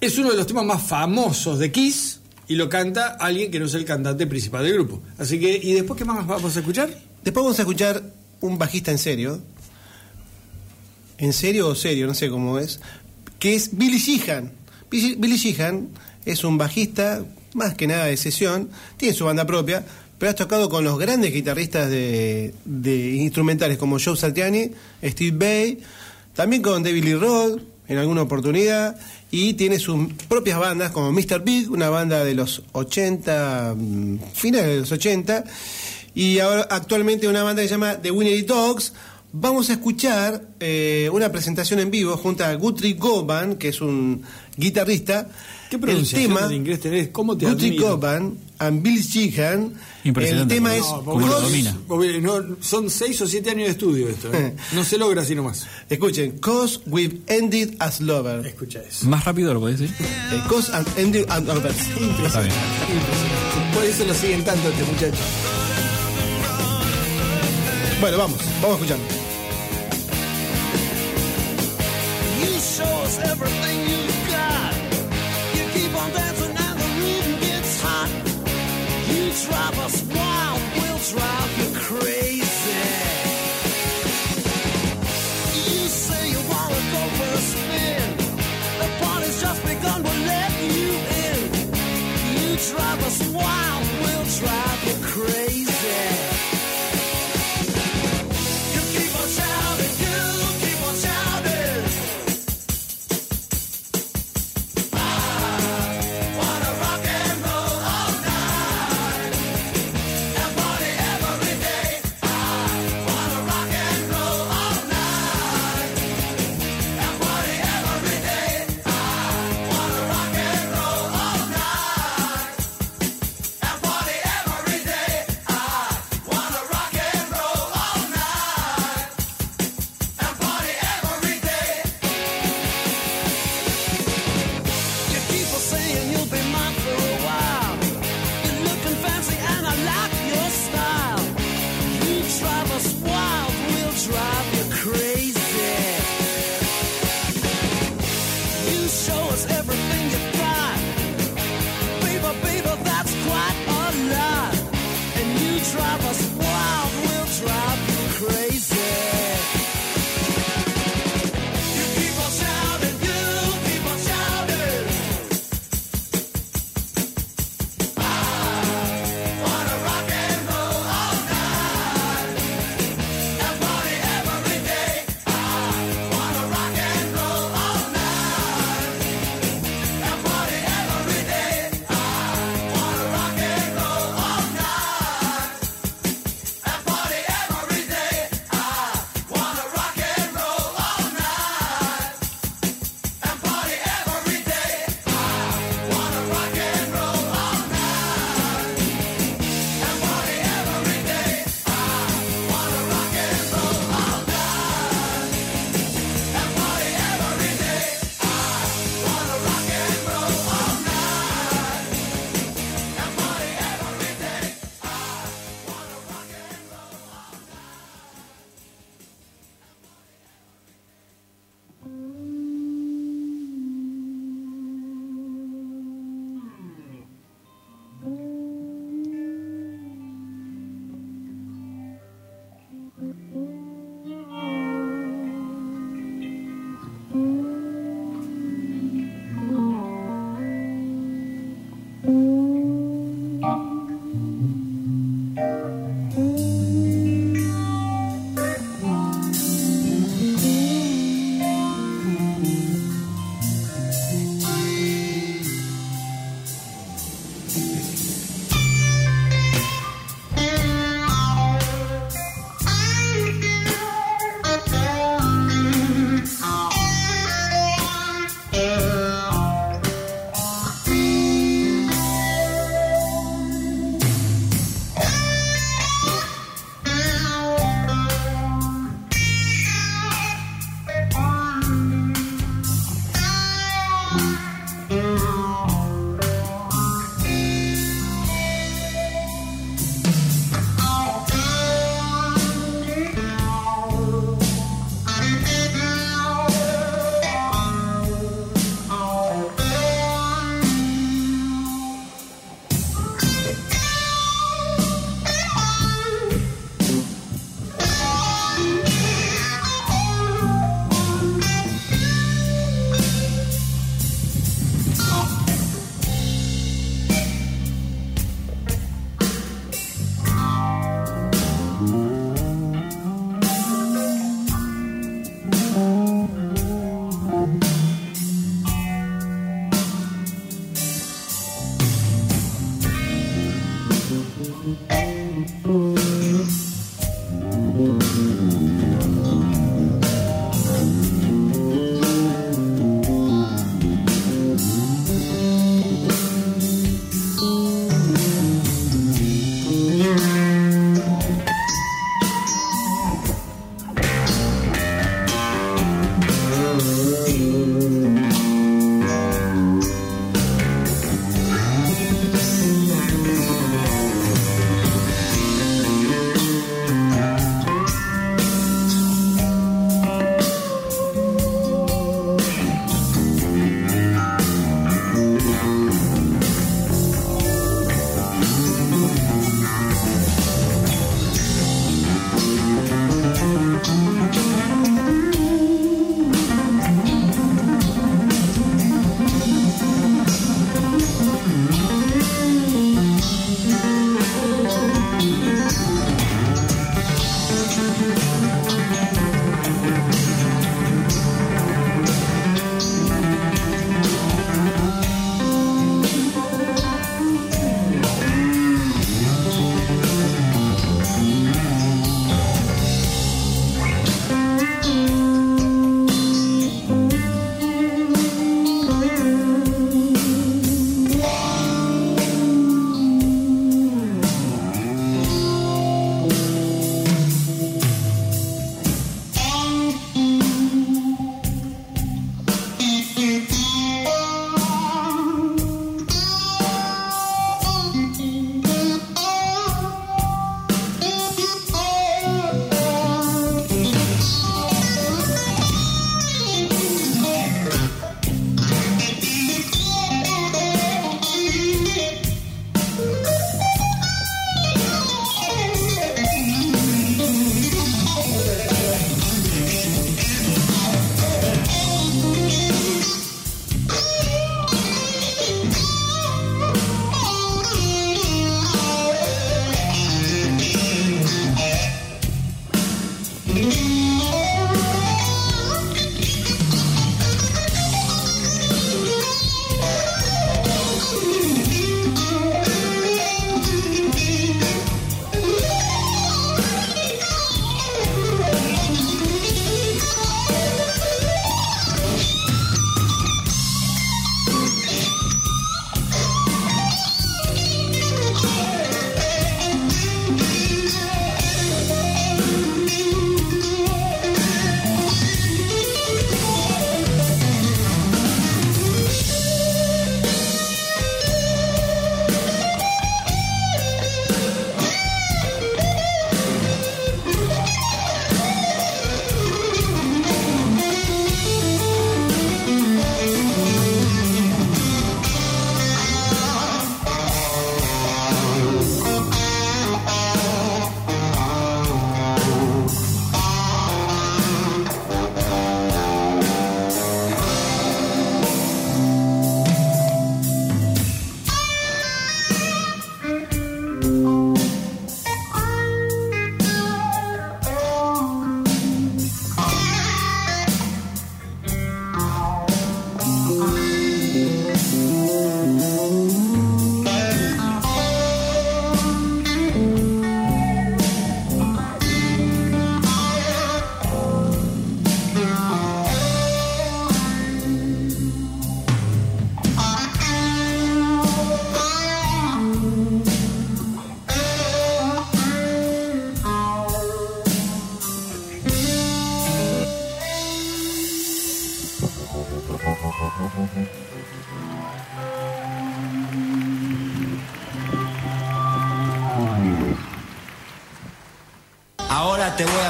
es uno de los temas más famosos de Kiss y lo canta alguien que no es el cantante principal del grupo. Así que, ¿y después qué más vamos a escuchar? Después vamos a escuchar un bajista en serio. En serio o serio, no sé cómo es. Que es Billy Sheehan. Billy Sheehan es un bajista, más que nada de sesión. Tiene su banda propia, pero ha tocado con los grandes guitarristas de, de instrumentales como Joe Satriani, Steve Bay, también con David Lee Roth en alguna oportunidad. Y tiene sus propias bandas como Mr. Big, una banda de los 80, mm, finales de los 80 y ahora actualmente una banda que se llama The Winnery Dogs. Vamos a escuchar eh, una presentación en vivo junto a Guthrie Govan, que es un guitarrista. ¿Qué el pronunciación tema en inglés tenés? ¿Cómo te Guthrie admiro? And Bill Sheehan. El Impresionante, tema ¿no? es No, Cómo lo domina. no, son seis o siete años de estudio esto. ¿eh? No se logra así nomás. Escuchen, Cause We've Ended as Lovers. Escucha eso. Más rápido lo podés decir. Eh, Cause and Ended as Lovers. Bien. Por eso lo siguen tanto este muchacho. Bueno, vamos, vamos escuchando. You show us everything you've drive us wild, we'll drive you crazy. You say you wanna go for a spin. The party's just begun, we'll let you in. You drive us wild, we'll drive you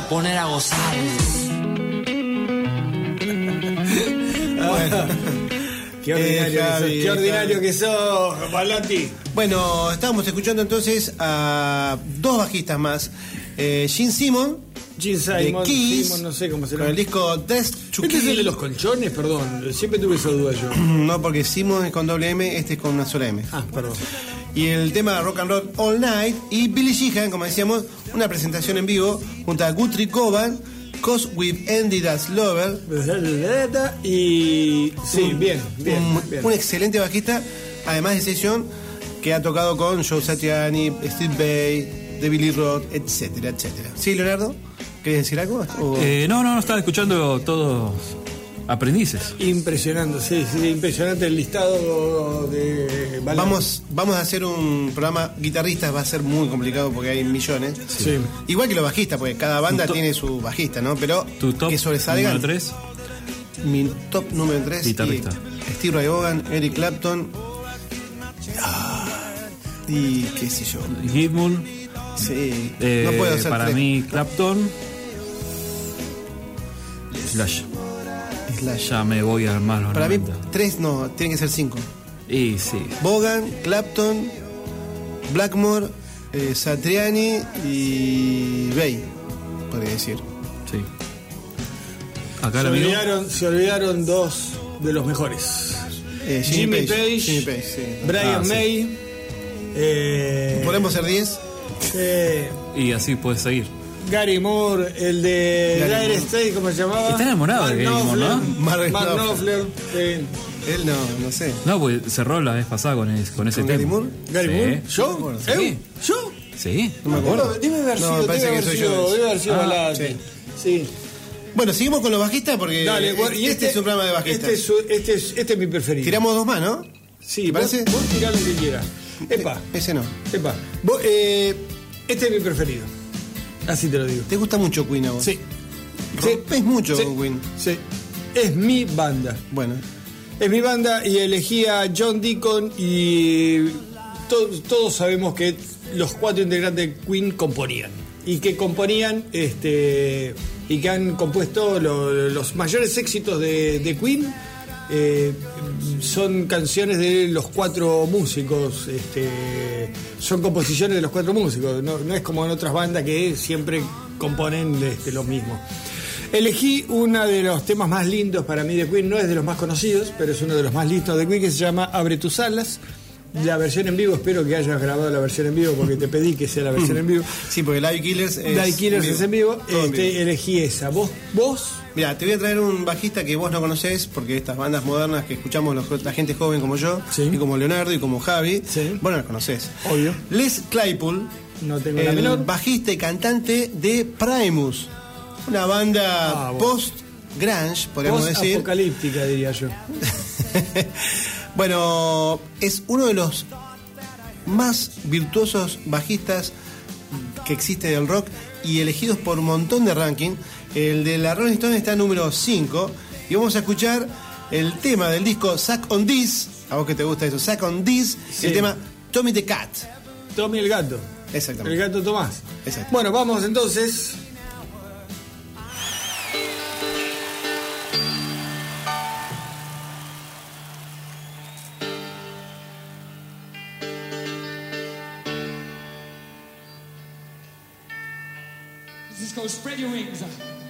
a poner a gozar. Qué ordinario, Eh, Javi, que sos, qué ordinario que sos, Balati. Bueno, estábamos escuchando entonces a dos bajistas más. Eh, Gene Simon, Gene de Simon, Kiss, Simon, no sé cómo se con el disco Death to ¿Este es el de los colchones? Perdón, siempre tuve esa duda yo. No, porque Simon es con doble M, este es con una sola M. Ah, perdón. Y el tema Rock and Roll All Night. Y Billy Sheehan, como decíamos, una presentación en vivo junto a Guthrie Coban, Cause We've Ended as Lover. Y. Sí, Un- bien, bien. un, bien. un excelente bajista, además de sesión, que ha tocado con Joe Satriani, Steve Bay, The Billy Roth, etcétera, etcétera. ¿Sí, Leonardo? ¿Querés decir algo? Eh, no, no, estaba escuchando todos aprendices. Impresionante, sí, sí, impresionante el listado de Balati. Vamos, vamos a hacer un programa guitarristas, va a ser muy complicado porque hay millones. Sí. Igual que los bajistas, porque cada banda top- tiene su bajista, ¿no? Pero Tu top que sobresalgan. número 3. Mi top número 3. Guitarrista. Steve Ray Vaughan, Eric Clapton. Ah, y qué sé yo. Gilmour. Sí. eh, no puedo hacer para tres. mí, Clapton. Slash. Slash. Ya me voy a armar los Para mí, 90. tres no, tienen que ser cinco. Y sí. Vaughan, Clapton, Blackmore, eh, Satriani y Bay, podría decir. Sí. Acá Se amigo. olvidaron, se olvidaron dos de los mejores. Eh, Jimmy, Page, Jimmy Page, sí. Brian Ah, sí. May. eh, ¿Podemos ser 10? eh, Y así puedes seguir. Gary Moore, el de Dire. Straits, ¿cómo se llamaba? Está enamorado de Gary Moore, ¿no? Mark Mark Knopfler. Eh, Él no, no sé. No, pues cerró la vez pasada con, es- con ese ¿Con tema. Gary Moore? Gary Sí. Moore. ¿Yo? No. ¿Eh? ¿Yo? Sí. No me acuerdo. Debe haber No, sido, me parece debe que haber soy sido, yo. debe haber sido Ah, sí. Sí. Bueno, seguimos con los bajistas porque Dale, bueno, y este, es un programa de bajistas. Este es, su- este es, este es mi preferido. Tiramos dos más, ¿no? Sí, ¿Te vos, parece? vos tirá lo que quieras. Epa, Ese no. epa. Vos, eh, este es mi preferido. Así te lo digo. ¿Te gusta mucho Queen a vos? Sí. Rompés mucho Sí. con Queen. Sí. Es mi banda. Bueno, Es mi banda y elegí a John Deacon y to- todos sabemos que los cuatro integrantes de Queen componían. Y que componían este y que han compuesto lo- los mayores éxitos de, de Queen. Eh, son canciones de los cuatro músicos, este, son composiciones de los cuatro músicos, no, es como en otras bandas que siempre componen este, lo mismo. Elegí uno de los temas más lindos para mí de Queen, no es de los más conocidos, pero es uno de los más lindos de Queen que se llama Abre tus alas. La versión en vivo, espero que hayas grabado la versión en vivo porque te pedí que sea la versión en vivo. sí, porque Live Killers es. Die Killers es en vivo, en este, vivo. elegí esa. ¿Vos? ¿Vos? Mira, te voy a traer un bajista que vos no conocés, porque estas bandas modernas que escuchamos los- la gente joven como yo, Sí. y como Leonardo y como Javi, Sí. vos no las conocés. Obvio. Les Claypool, No tengo la el menor. bajista y cantante de Primus, una banda Ah, post-grunge, podríamos Vos decir. apocalíptica, diría yo. bueno, es uno de los más virtuosos bajistas que existe del rock y elegidos por un montón de ranking. El de la Rolling Stone está número 5 y vamos a escuchar el tema del disco Sack on This, a vos que te gusta eso, Sack on This, Sí. el tema Tommy the Cat. Tommy el gato. Exactamente. El gato Tomás. Exacto. Bueno, vamos entonces. Spread your wings.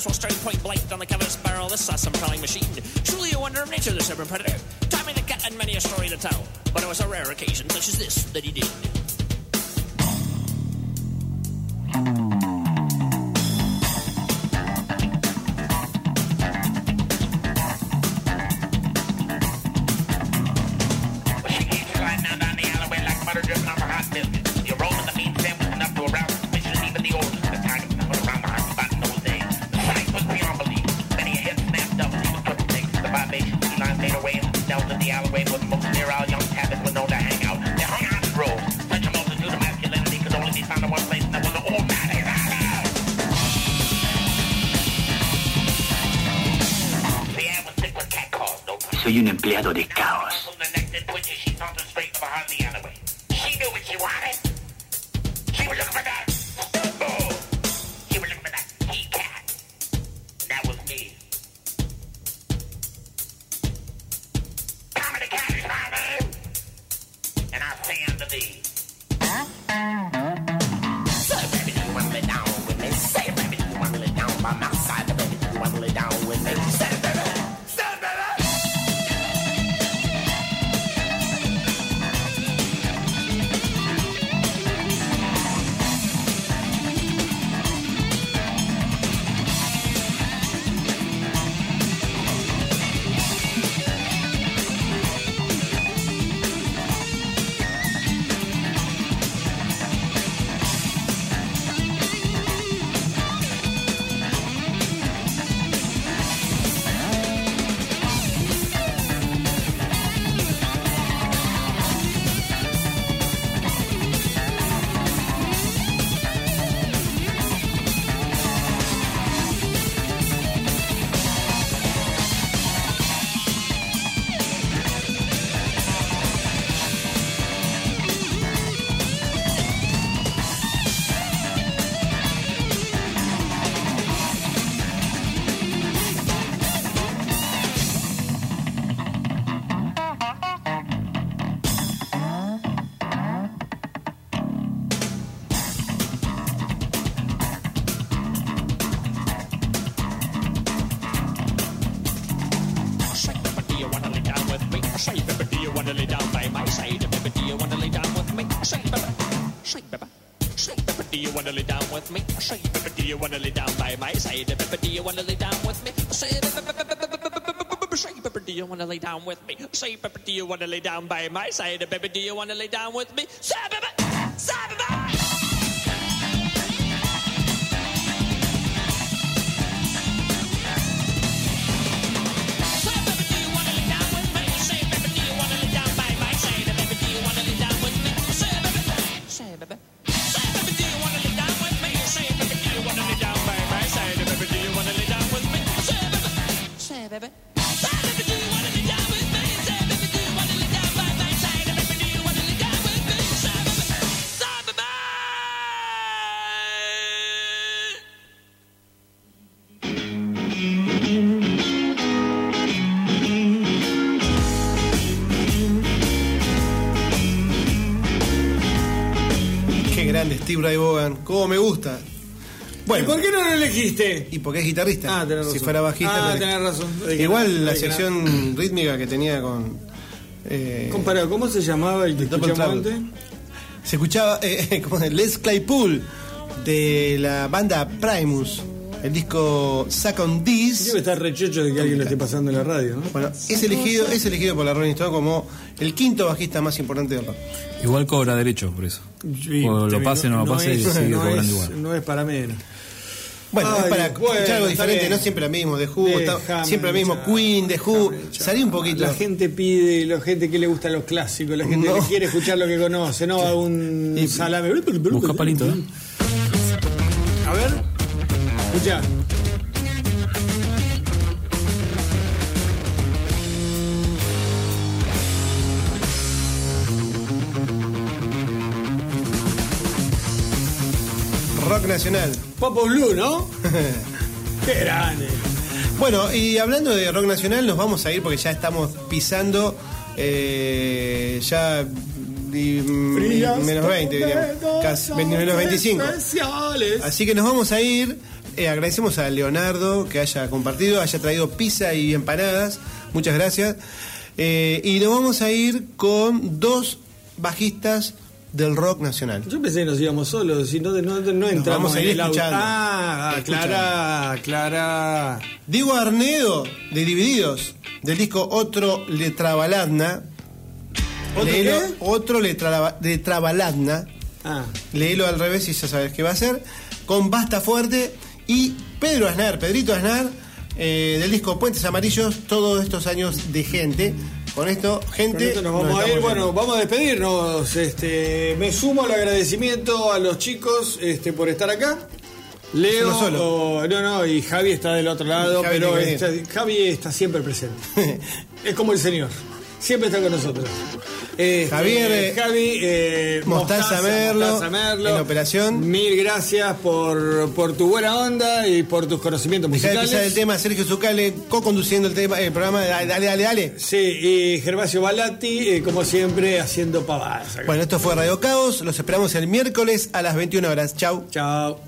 While starting strike point blank on the canvas barrel. This awesome some machine. Truly a wonder of nature, this urban predator. Tommy the Cat and many a story to tell. But it was a rare occasion, such as this, that he did wanna lay down by my side? Do you wanna lay down with me? Say, say, baby, do you wanna lay down with me? Say, baby, do you wanna lay down by my side? Baby, do you wanna lay down with me? Say, Cómo me gusta. Bueno, ¿Y por qué no lo elegiste? y porque es guitarrista. Ah, tenés razón. Si fuera bajista. Ah, tenés razón. Igual la sección rítmica que tenía con. eh, Comparado, ¿cómo se llamaba el que escuchamos antes? se escuchaba eh, como de Les Claypool de la banda Primus. El disco Second This. Debe estar rechocho de que alguien lo esté pasando en la radio, ¿no? Bueno, es elegido, es elegido por la Rolling Stone como el quinto bajista más importante del rock. Igual cobra derecho por eso. Sí, o lo pase o no lo pase, es, sigue no cobrando es- igual. No es para menos. Bueno, Ay, es para bueno, escuchar algo diferente, bien. no siempre lo mismo, de Who, está- siempre lo mismo, Queen, de Who, salí un poquito. La gente pide, la gente que le gusta los clásicos, la gente No. que quiere escuchar lo que conoce, no a un Y- salame. Busca palito, ¿eh? A ver, escucha. Rock nacional. Popo Blue, ¿no? Qué grande. Bueno, y hablando de rock nacional, nos vamos a ir porque ya estamos pisando eh, ya di- menos 20, diríamos, casi menos 25. Especiales. Así que nos vamos a ir. Eh, agradecemos a Leonardo que haya compartido, haya traído pizza y empanadas. Muchas gracias. Eh, y nos vamos a ir con dos bajistas del rock nacional. Yo pensé que nos íbamos solos, si no, no, no entramos vamos a ir en el auto. escuchando. Ah. Clara, Clara. Diego Arnedo, de Divididos, del disco Otro le Trabaladna. ¿Otro qué? Otro le, traba- de Trabaladna. Ah, Léelo al revés y ya sabes qué va a ser. Con Basta Fuerte y Pedro Aznar, Pedrito Aznar, eh, del disco Puentes Amarillos, todos estos años de gente. Con esto, con gente. esto nos vamos a ir. Bueno, vamos a despedirnos. Este, me sumo al agradecimiento a los chicos este, por estar acá. Leo, Uno solo. o- no, no, y Javi está del otro lado, Javi pero está- Javi está siempre presente. es como el señor, siempre está con nosotros. Este, Javier, eh, Javi, eh, Mostaza Merlo, Mostaza Merlo. en la operación. Mil gracias por, por tu buena onda y por tus conocimientos Dejá de musicales. pisar el tema, Sergio Zucale, co-conduciendo el, tema, el programa. Dale, dale, dale. Sí, y Gervasio Balatti, eh, como siempre, haciendo pavadas. acá. Bueno, esto fue Radio Caos. Los esperamos el miércoles a las 21 horas. Chau. Chao.